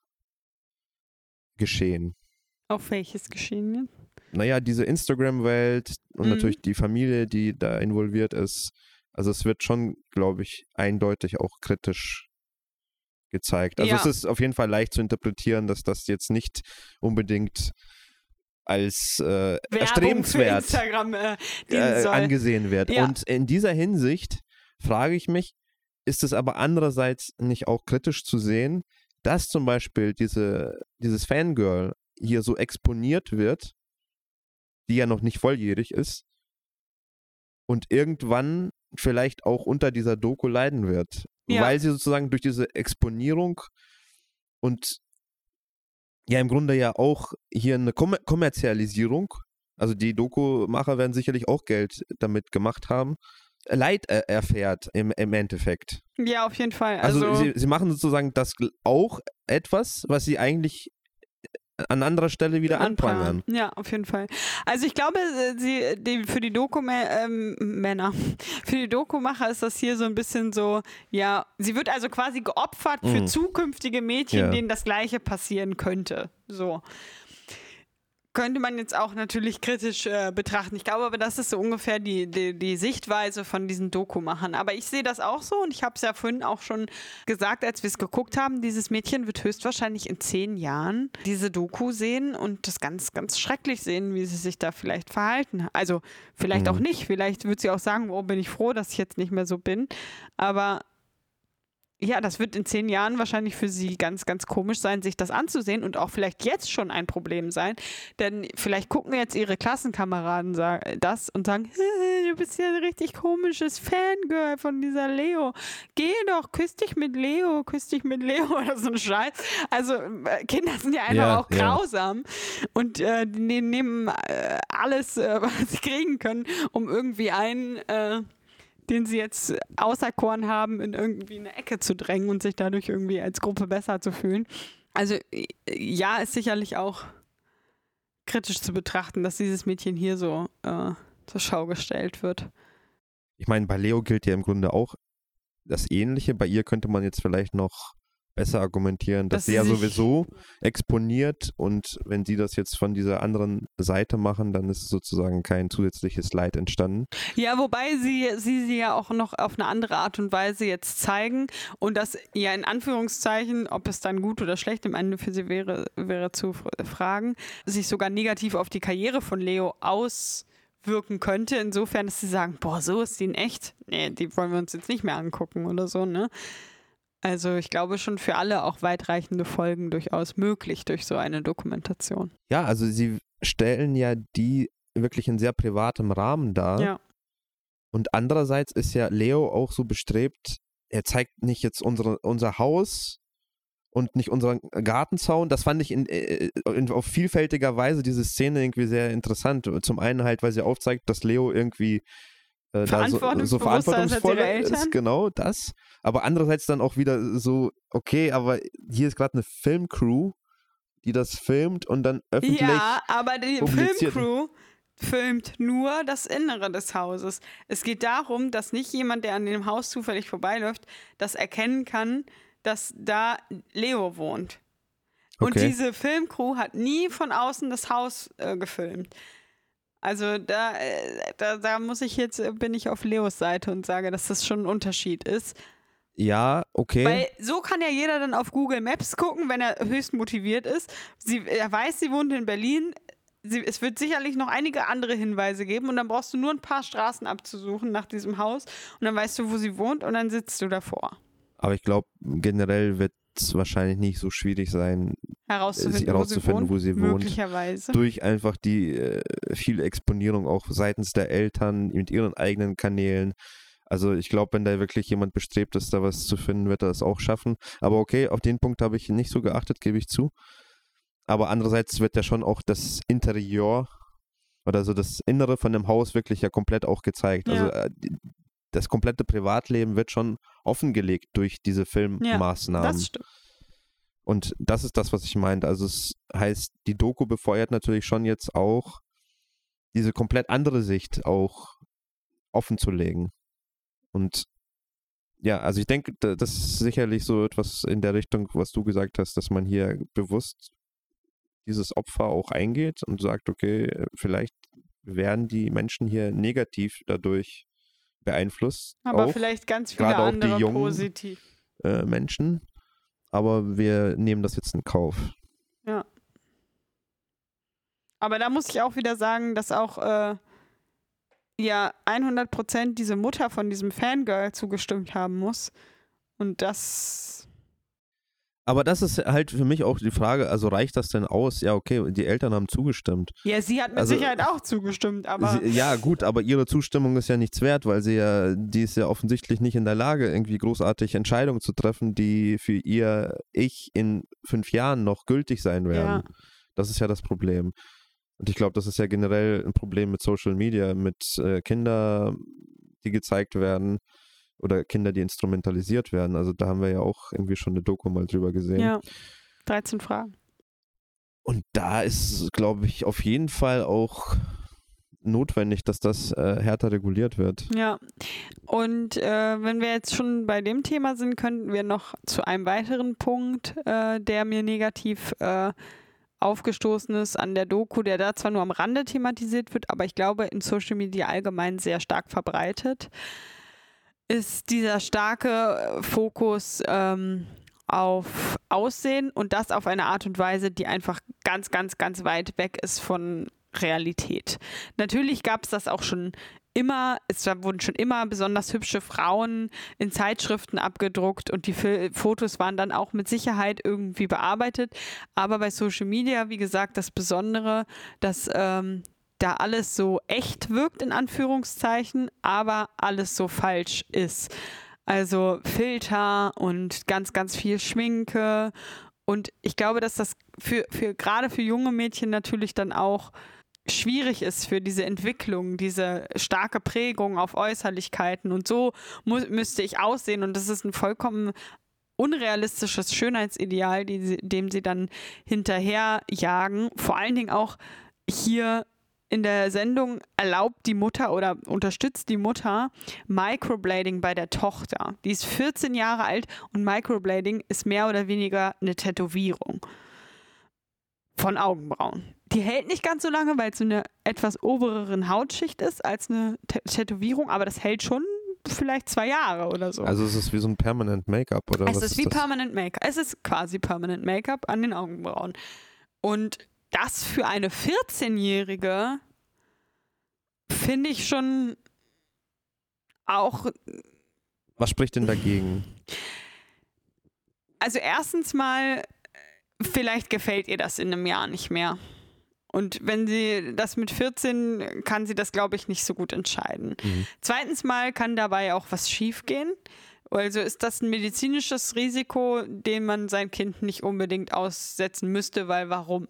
A: Geschehen.
B: Auf welches Geschehen?
A: Naja, diese Instagram-Welt und
B: Mhm.
A: natürlich die Familie, die da involviert ist. Also es wird schon, glaube ich, eindeutig auch kritisch gezeigt. Also
B: Ja.
A: es ist auf jeden Fall leicht zu interpretieren, dass das jetzt nicht unbedingt als äh, erstrebenswert
B: äh,
A: äh, angesehen wird.
B: Ja.
A: Und in dieser Hinsicht frage ich mich, ist es aber andererseits nicht auch kritisch zu sehen, dass zum Beispiel diese, dieses Fangirl hier so exponiert wird, die ja noch nicht volljährig ist und irgendwann vielleicht auch unter dieser Doku leiden wird,
B: Ja.
A: weil sie sozusagen durch diese Exponierung und ja im Grunde ja auch hier eine Kommer Kommerzialisierung, also die Doku-Macher werden sicherlich auch Geld damit gemacht haben, Leid er erfährt im, im Endeffekt.
B: Ja, auf jeden Fall.
A: Also,
B: Also,
A: sie, sie machen sozusagen das auch etwas, was sie eigentlich an anderer Stelle wieder anprangern.
B: Ja, auf jeden Fall. Also ich glaube, äh, sie, die, für die Doku ähm, Männer, für die Dokumacher ist das hier so ein bisschen so, ja, sie wird also quasi geopfert für
A: Mhm.
B: zukünftige Mädchen,
A: Ja.
B: denen das Gleiche passieren könnte. So. Könnte man jetzt auch natürlich kritisch äh, betrachten. Ich glaube aber, das ist so ungefähr die, die, die Sichtweise von diesen Dokumachern. Aber ich sehe das auch so und ich habe es ja vorhin auch schon gesagt, als wir es geguckt haben, dieses Mädchen wird höchstwahrscheinlich in zehn Jahren diese Doku sehen und das ganz, ganz schrecklich sehen, wie sie sich da vielleicht verhalten. Also vielleicht
A: Mhm.
B: auch nicht. Vielleicht wird sie auch sagen, oh, bin ich froh, dass ich jetzt nicht mehr so bin. Aber ja, das wird in zehn Jahren wahrscheinlich für sie ganz, ganz komisch sein, sich das anzusehen und auch vielleicht jetzt schon ein Problem sein. Denn vielleicht gucken jetzt ihre Klassenkameraden das und sagen, du bist ja ein richtig komisches Fangirl von dieser Leo. Geh doch, küss dich mit Leo, küss dich mit Leo oder so ein Scheiß. Also äh, Kinder sind ja einfach
A: Ja,
B: auch
A: ja.
B: grausam und äh, die nehmen äh, alles, äh, was sie kriegen können, um irgendwie einen äh, den sie jetzt auserkoren haben, in irgendwie eine Ecke zu drängen und sich dadurch irgendwie als Gruppe besser zu fühlen. Also ja, ist sicherlich auch kritisch zu betrachten, dass dieses Mädchen hier so äh, zur Schau gestellt wird.
A: Ich meine, bei Leo gilt ja im Grunde auch das Ähnliche. Bei ihr könnte man jetzt vielleicht noch besser argumentieren, dass,
B: Dass
A: sie ja sowieso exponiert und wenn sie das jetzt von dieser anderen Seite machen, dann ist sozusagen kein zusätzliches Leid entstanden.
B: Ja, wobei sie, sie sie ja auch noch auf eine andere Art und Weise jetzt zeigen und das ja in Anführungszeichen, ob es dann gut oder schlecht im Ende für sie wäre, wäre zu fr- fragen, sich sogar negativ auf die Karriere von Leo auswirken könnte, insofern, dass sie sagen, boah, so ist die in echt. Nee, die wollen wir uns jetzt nicht mehr angucken oder so, ne? Also ich glaube schon für alle auch weitreichende Folgen durchaus möglich durch so eine Dokumentation.
A: Ja, also sie stellen ja die wirklich in sehr privatem Rahmen dar.
B: Ja.
A: Und andererseits ist ja Leo auch so bestrebt, er zeigt nicht jetzt unsere, unser Haus und nicht unseren Gartenzaun. Das fand ich in, äh, in, auf vielfältiger Weise diese Szene irgendwie sehr interessant. Zum einen halt, weil sie aufzeigt, dass Leo irgendwie äh, so, so
B: Verantwortungsbewusster ist als
A: verantwortungsvoll ist, genau das. Aber andererseits dann auch wieder so, okay, aber hier ist gerade eine Filmcrew, die das filmt und dann öffentlich
B: Ja, aber die. Filmcrew filmt nur das Innere des Hauses. Es geht darum, dass nicht jemand, der an dem Haus zufällig vorbeiläuft, das erkennen kann, dass da Leo wohnt. Und
A: Okay.
B: diese Filmcrew hat nie von außen das Haus äh, gefilmt. Also da, äh, da, da muss ich jetzt, äh, bin ich auf Leos Seite und sage, dass das schon ein Unterschied ist.
A: Ja, okay.
B: Weil so kann ja jeder dann auf Google Maps gucken, wenn er höchst motiviert ist. Sie, er weiß, sie wohnt in Berlin. Sie, es wird sicherlich noch einige andere Hinweise geben und dann brauchst du nur ein paar Straßen abzusuchen nach diesem Haus und dann weißt du, wo sie wohnt und dann sitzt du davor.
A: Aber ich glaube, generell wird es wahrscheinlich nicht so schwierig sein,
B: Herauszufinden,
A: herauszufinden,
B: wo
A: wo
B: sie
A: sie
B: wohnt. Möglicherweise.
A: durch einfach die äh, viele Exponierung auch seitens der Eltern mit ihren eigenen Kanälen. Also ich glaube, wenn da wirklich jemand bestrebt ist, da was zu finden, wird er das auch schaffen. Aber okay, auf den Punkt habe ich nicht so geachtet, gebe ich zu. Aber andererseits wird ja schon auch das Interieur oder so das Innere von dem Haus wirklich ja komplett auch gezeigt. Also
B: Ja.
A: die- das komplette Privatleben wird schon offengelegt durch diese Filmmaßnahmen.
B: Das stimmt.
A: Und das ist das, was ich meinte. Also es heißt, die Doku befeuert natürlich schon jetzt auch diese komplett andere Sicht auch offen zu legen. Und ja, also ich denke, da- das ist sicherlich so etwas in der Richtung, was du gesagt hast, dass man hier bewusst dieses Opfer auch eingeht und sagt, okay, vielleicht werden die Menschen hier negativ dadurch beeinflusst.
B: Aber
A: auch
B: vielleicht ganz viele
A: gerade auch die
B: andere
A: Jungen.
B: positiv.
A: äh, Menschen. Aber wir nehmen das jetzt in Kauf.
B: Aber da muss ich auch wieder sagen, dass auch äh, ja 100% diese Mutter von diesem Fangirl zugestimmt haben muss. Und das.
A: Aber das ist halt für mich auch die Frage, also reicht das denn aus? Ja, okay, die Eltern haben zugestimmt.
B: Ja, sie hat mit
A: Also,
B: Sicherheit auch zugestimmt, aber.
A: Sie, ja, gut, aber ihre Zustimmung ist ja nichts wert, weil sie ja, die ist ja offensichtlich nicht in der Lage, irgendwie großartig Entscheidungen zu treffen, die für ihr Ich in fünf Jahren noch gültig sein werden.
B: Ja.
A: Das ist ja das Problem. Und ich glaube, das ist ja generell ein Problem mit Social Media, mit äh, Kinder, die gezeigt werden oder Kinder, die instrumentalisiert werden. Also da haben wir ja auch irgendwie schon eine Doku mal drüber gesehen.
B: ja. 13 Fragen.
A: Und da ist, glaube ich, auf jeden Fall auch notwendig, dass das äh, härter reguliert wird.
B: Ja. Und äh, wenn wir jetzt schon bei dem Thema sind, könnten wir noch zu einem weiteren Punkt, äh, der mir negativ äh, aufgestoßen ist an der Doku, der da zwar nur am Rande thematisiert wird, aber ich glaube in Social Media allgemein sehr stark verbreitet, ist dieser starke äh, Fokus ähm, auf Aussehen und das auf eine Art und Weise, die einfach ganz, ganz, ganz weit weg ist von Realität. Natürlich gab es das auch schon immer, es wurden schon immer besonders hübsche Frauen in Zeitschriften abgedruckt und die Fotos waren dann auch mit Sicherheit irgendwie bearbeitet. Aber bei Social Media, wie gesagt, das Besondere, dass ähm, da alles so echt wirkt, in Anführungszeichen, aber alles so falsch ist. Also Filter und ganz, ganz viel Schminke. Und ich glaube, dass das für, für gerade für junge Mädchen natürlich dann auch schwierig ist für diese Entwicklung, diese starke Prägung auf Äußerlichkeiten. Und so mu müsste ich aussehen. Und das ist ein vollkommen unrealistisches Schönheitsideal, die, dem sie dann hinterherjagen. Vor allen Dingen auch hier in der Sendung erlaubt die Mutter oder unterstützt die Mutter Microblading bei der Tochter. Die ist 14 Jahre alt und Microblading ist mehr oder weniger eine Tätowierung von Augenbrauen. Die hält nicht ganz so lange, weil es so eine etwas obereren Hautschicht ist als eine Tä- Tätowierung, aber das hält schon vielleicht zwei Jahre oder so.
A: Also es ist wie so ein Permanent Make-up oder
B: Es
A: was
B: ist wie
A: das?
B: Permanent Make-up. Es ist quasi Permanent Make-up an den Augenbrauen. Und das für eine 14-Jährige finde ich schon auch.
A: Was spricht denn dagegen?
B: Also, erstens mal, vielleicht gefällt ihr das in einem Jahr nicht mehr. Und wenn sie das mit 14, kann sie das, glaube ich, nicht so gut entscheiden.
A: Mhm.
B: Zweitens mal kann dabei auch was schiefgehen. Also ist das ein medizinisches Risiko, dem man sein Kind nicht unbedingt aussetzen müsste, weil warum?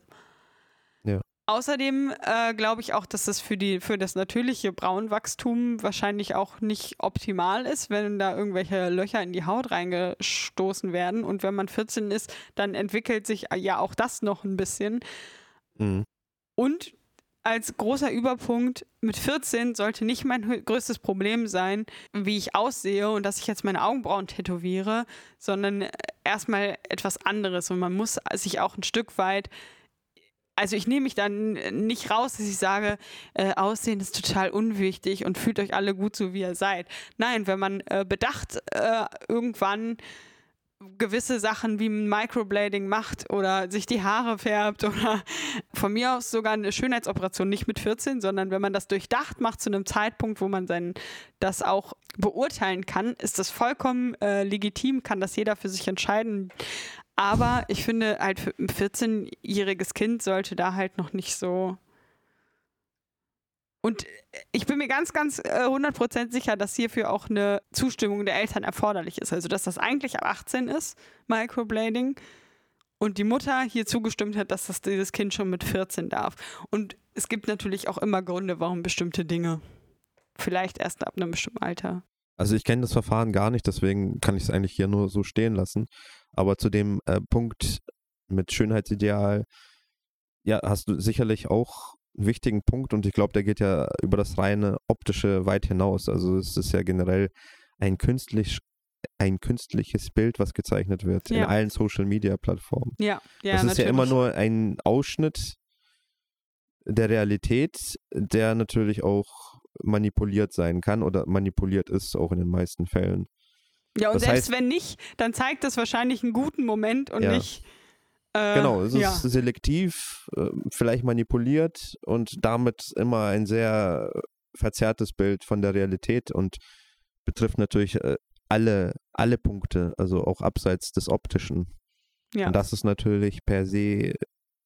A: Ja.
B: Außerdem äh, glaube ich auch, dass das für, die, für das natürliche Braunwachstum wahrscheinlich auch nicht optimal ist, wenn da irgendwelche Löcher in die Haut reingestoßen werden. Und wenn man 14 ist, dann entwickelt sich ja auch das noch ein bisschen.
A: Mhm.
B: Und als großer Überpunkt, mit 14 sollte nicht mein größtes Problem sein, wie ich aussehe und dass ich jetzt meine Augenbrauen tätowiere, sondern äh, erstmal etwas anderes. Und man muss sich auch ein Stück weit, also ich nehme mich dann nicht raus, dass ich sage, äh, Aussehen ist total unwichtig und fühlt euch alle gut so, wie ihr seid. Nein, wenn man äh, bedacht äh, irgendwann gewisse Sachen wie Microblading macht oder sich die Haare färbt oder von mir aus sogar eine Schönheitsoperation, nicht mit 14, sondern wenn man das durchdacht macht zu einem Zeitpunkt, wo man sein, das auch beurteilen kann, ist das vollkommen äh, legitim, kann das jeder für sich entscheiden. Aber ich finde halt für ein 14-jähriges Kind sollte da halt noch nicht so. Und ich bin mir ganz, ganz äh, 100% sicher, dass hierfür auch eine Zustimmung der Eltern erforderlich ist. Also, dass das eigentlich ab 18 ist, Microblading. Und die Mutter hier zugestimmt hat, dass das dieses Kind schon mit 14 darf. Und es gibt natürlich auch immer Gründe, warum bestimmte Dinge vielleicht erst ab einem bestimmten Alter.
A: Also ich kenne das Verfahren gar nicht, deswegen kann ich es eigentlich hier nur so stehen lassen. Aber zu dem äh, Punkt mit Schönheitsideal, ja, hast du sicherlich auch einen wichtigen Punkt und ich glaube, der geht ja über das reine optische weit hinaus. Also es ist ja generell ein künstlich ein künstliches Bild, was gezeichnet wird in
B: Ja.
A: allen Social Media Plattformen.
B: Ja, ja.
A: das ist ja immer
B: natürlich.
A: nur ein Ausschnitt der Realität, der natürlich auch manipuliert sein kann oder manipuliert ist, auch in den meisten Fällen.
B: Ja, und
A: das
B: selbst
A: heißt-
B: wenn nicht, dann zeigt das wahrscheinlich einen guten Moment und
A: Ja.
B: nicht Äh,
A: Genau, es ist
B: ja.
A: selektiv, äh, vielleicht manipuliert und damit immer ein sehr verzerrtes Bild von der Realität und betrifft natürlich äh, alle, alle Punkte, also auch abseits des Optischen.
B: Ja.
A: Und das ist natürlich per se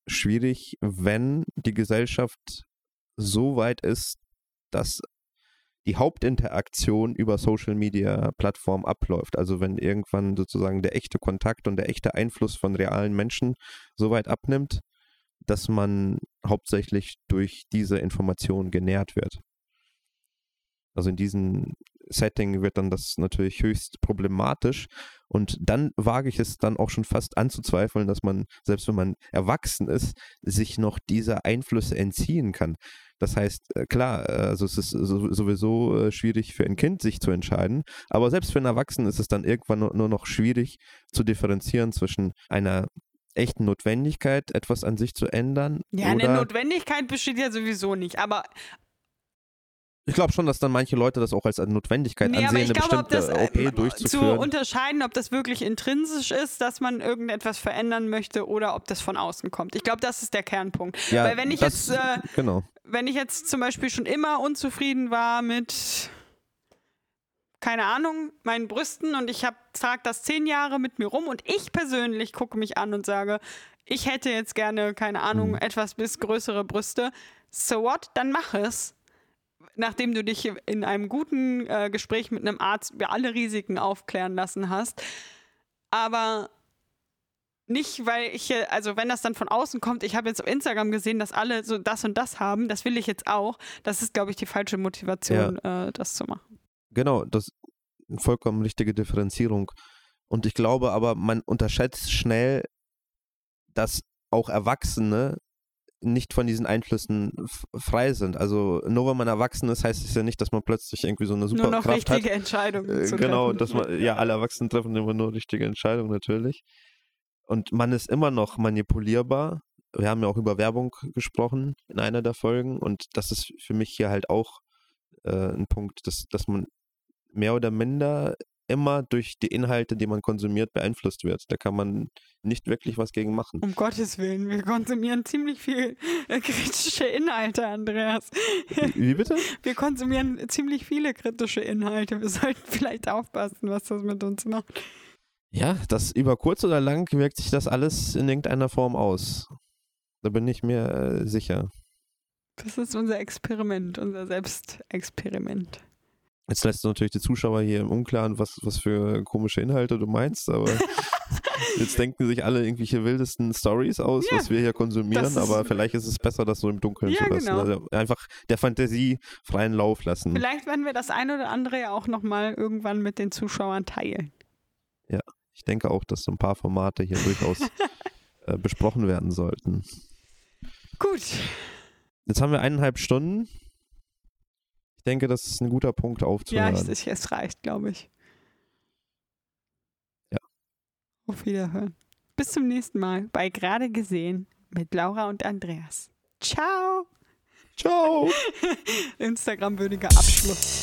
A: schwierig, wenn die Gesellschaft so weit ist, dass die Hauptinteraktion über Social Media Plattformen abläuft. Also wenn irgendwann sozusagen der echte Kontakt und der echte Einfluss von realen Menschen so weit abnimmt, dass man hauptsächlich durch diese Information genährt wird. Also in diesem Setting wird dann das natürlich höchst problematisch und dann wage ich es dann auch schon fast anzuzweifeln, dass man, selbst wenn man erwachsen ist, sich noch dieser Einflüsse entziehen kann. Das heißt, äh, klar, äh, also es ist so- sowieso äh, schwierig für ein Kind, sich zu entscheiden, aber selbst für einen Erwachsenen ist es dann irgendwann nur, noch schwierig zu differenzieren zwischen einer echten Notwendigkeit, etwas an sich zu ändern.
B: Ja, eine Notwendigkeit besteht ja sowieso nicht, aber
A: ich glaube schon, dass dann manche Leute das auch als eine Notwendigkeit
B: Nee, aber
A: ansehen,
B: ich
A: eine
B: glaube, ob
A: bestimmte
B: das äh,
A: OP durchzuführen.
B: zu unterscheiden, ob das wirklich intrinsisch ist, dass man irgendetwas verändern möchte oder ob das von außen kommt. Ich glaube, das ist der Kernpunkt.
A: ja,
B: Weil wenn ich
A: das,
B: jetzt, äh,
A: genau.
B: wenn ich jetzt zum Beispiel schon immer unzufrieden war mit keine Ahnung, meinen Brüsten und ich habe trage das zehn Jahre mit mir rum und ich persönlich gucke mich an und sage, ich hätte jetzt gerne, keine Ahnung,
A: Mhm.
B: etwas bis größere Brüste. So what? Dann mach es. Nachdem du dich in einem guten äh, Gespräch mit einem Arzt über alle Risiken aufklären lassen hast. Aber nicht, weil ich, also wenn das dann von außen kommt, ich habe jetzt auf Instagram gesehen, dass alle so das und das haben, das will ich jetzt auch. Das ist, glaube ich, die falsche Motivation, äh, das zu machen.
A: Genau, das ist eine vollkommen richtige Differenzierung. Und ich glaube aber, man unterschätzt schnell, dass auch Erwachsene nicht von diesen Einflüssen frei sind. Also nur wenn man erwachsen ist, heißt es ja nicht, dass man plötzlich irgendwie so eine
B: Nur noch
A: Superkraft hat.
B: richtige Entscheidungen
A: Äh, genau,
B: treffen.
A: dass man, ja, alle Erwachsenen treffen immer nur richtige Entscheidungen natürlich. Und man ist immer noch manipulierbar. Wir haben ja auch über Werbung gesprochen in einer der Folgen und das ist für mich hier halt auch äh, ein Punkt, dass, dass man mehr oder minder immer durch die Inhalte, die man konsumiert, beeinflusst wird. Da kann man nicht wirklich was gegen machen.
B: Um Gottes Willen, wir konsumieren ziemlich viel äh, kritische Inhalte, Andreas.
A: Wie bitte?
B: Wir konsumieren ziemlich viele kritische Inhalte. Wir sollten vielleicht aufpassen, was das mit uns macht.
A: Ja, das über kurz oder lang wirkt sich das alles in irgendeiner Form aus. Da bin ich mir äh, sicher.
B: Das ist unser Experiment, unser Selbstexperiment.
A: Jetzt lässt du natürlich die Zuschauer hier im Unklaren, was, was für komische Inhalte du meinst, aber jetzt denken sich alle irgendwelche wildesten Stories aus,
B: Ja,
A: was wir hier konsumieren, aber vielleicht ist es besser, das so im Dunkeln
B: Ja,
A: zu lassen.
B: genau.
A: Also einfach der Fantasie freien Lauf lassen.
B: Vielleicht werden wir das eine oder andere ja auch nochmal irgendwann mit den Zuschauern teilen.
A: Ich denke auch, dass so ein paar Formate hier durchaus äh, besprochen werden sollten.
B: Gut.
A: Jetzt haben wir eineinhalb Stunden. Ich denke, das ist ein guter Punkt
B: Ja,
A: aufzuhören.
B: ich, ich, es reicht, glaube ich.
A: Ja.
B: Auf Wiederhören. Bis zum nächsten Mal bei Gerade gesehen mit Laura und Andreas. Ciao.
A: Ciao!
B: Instagram-würdiger Abschluss.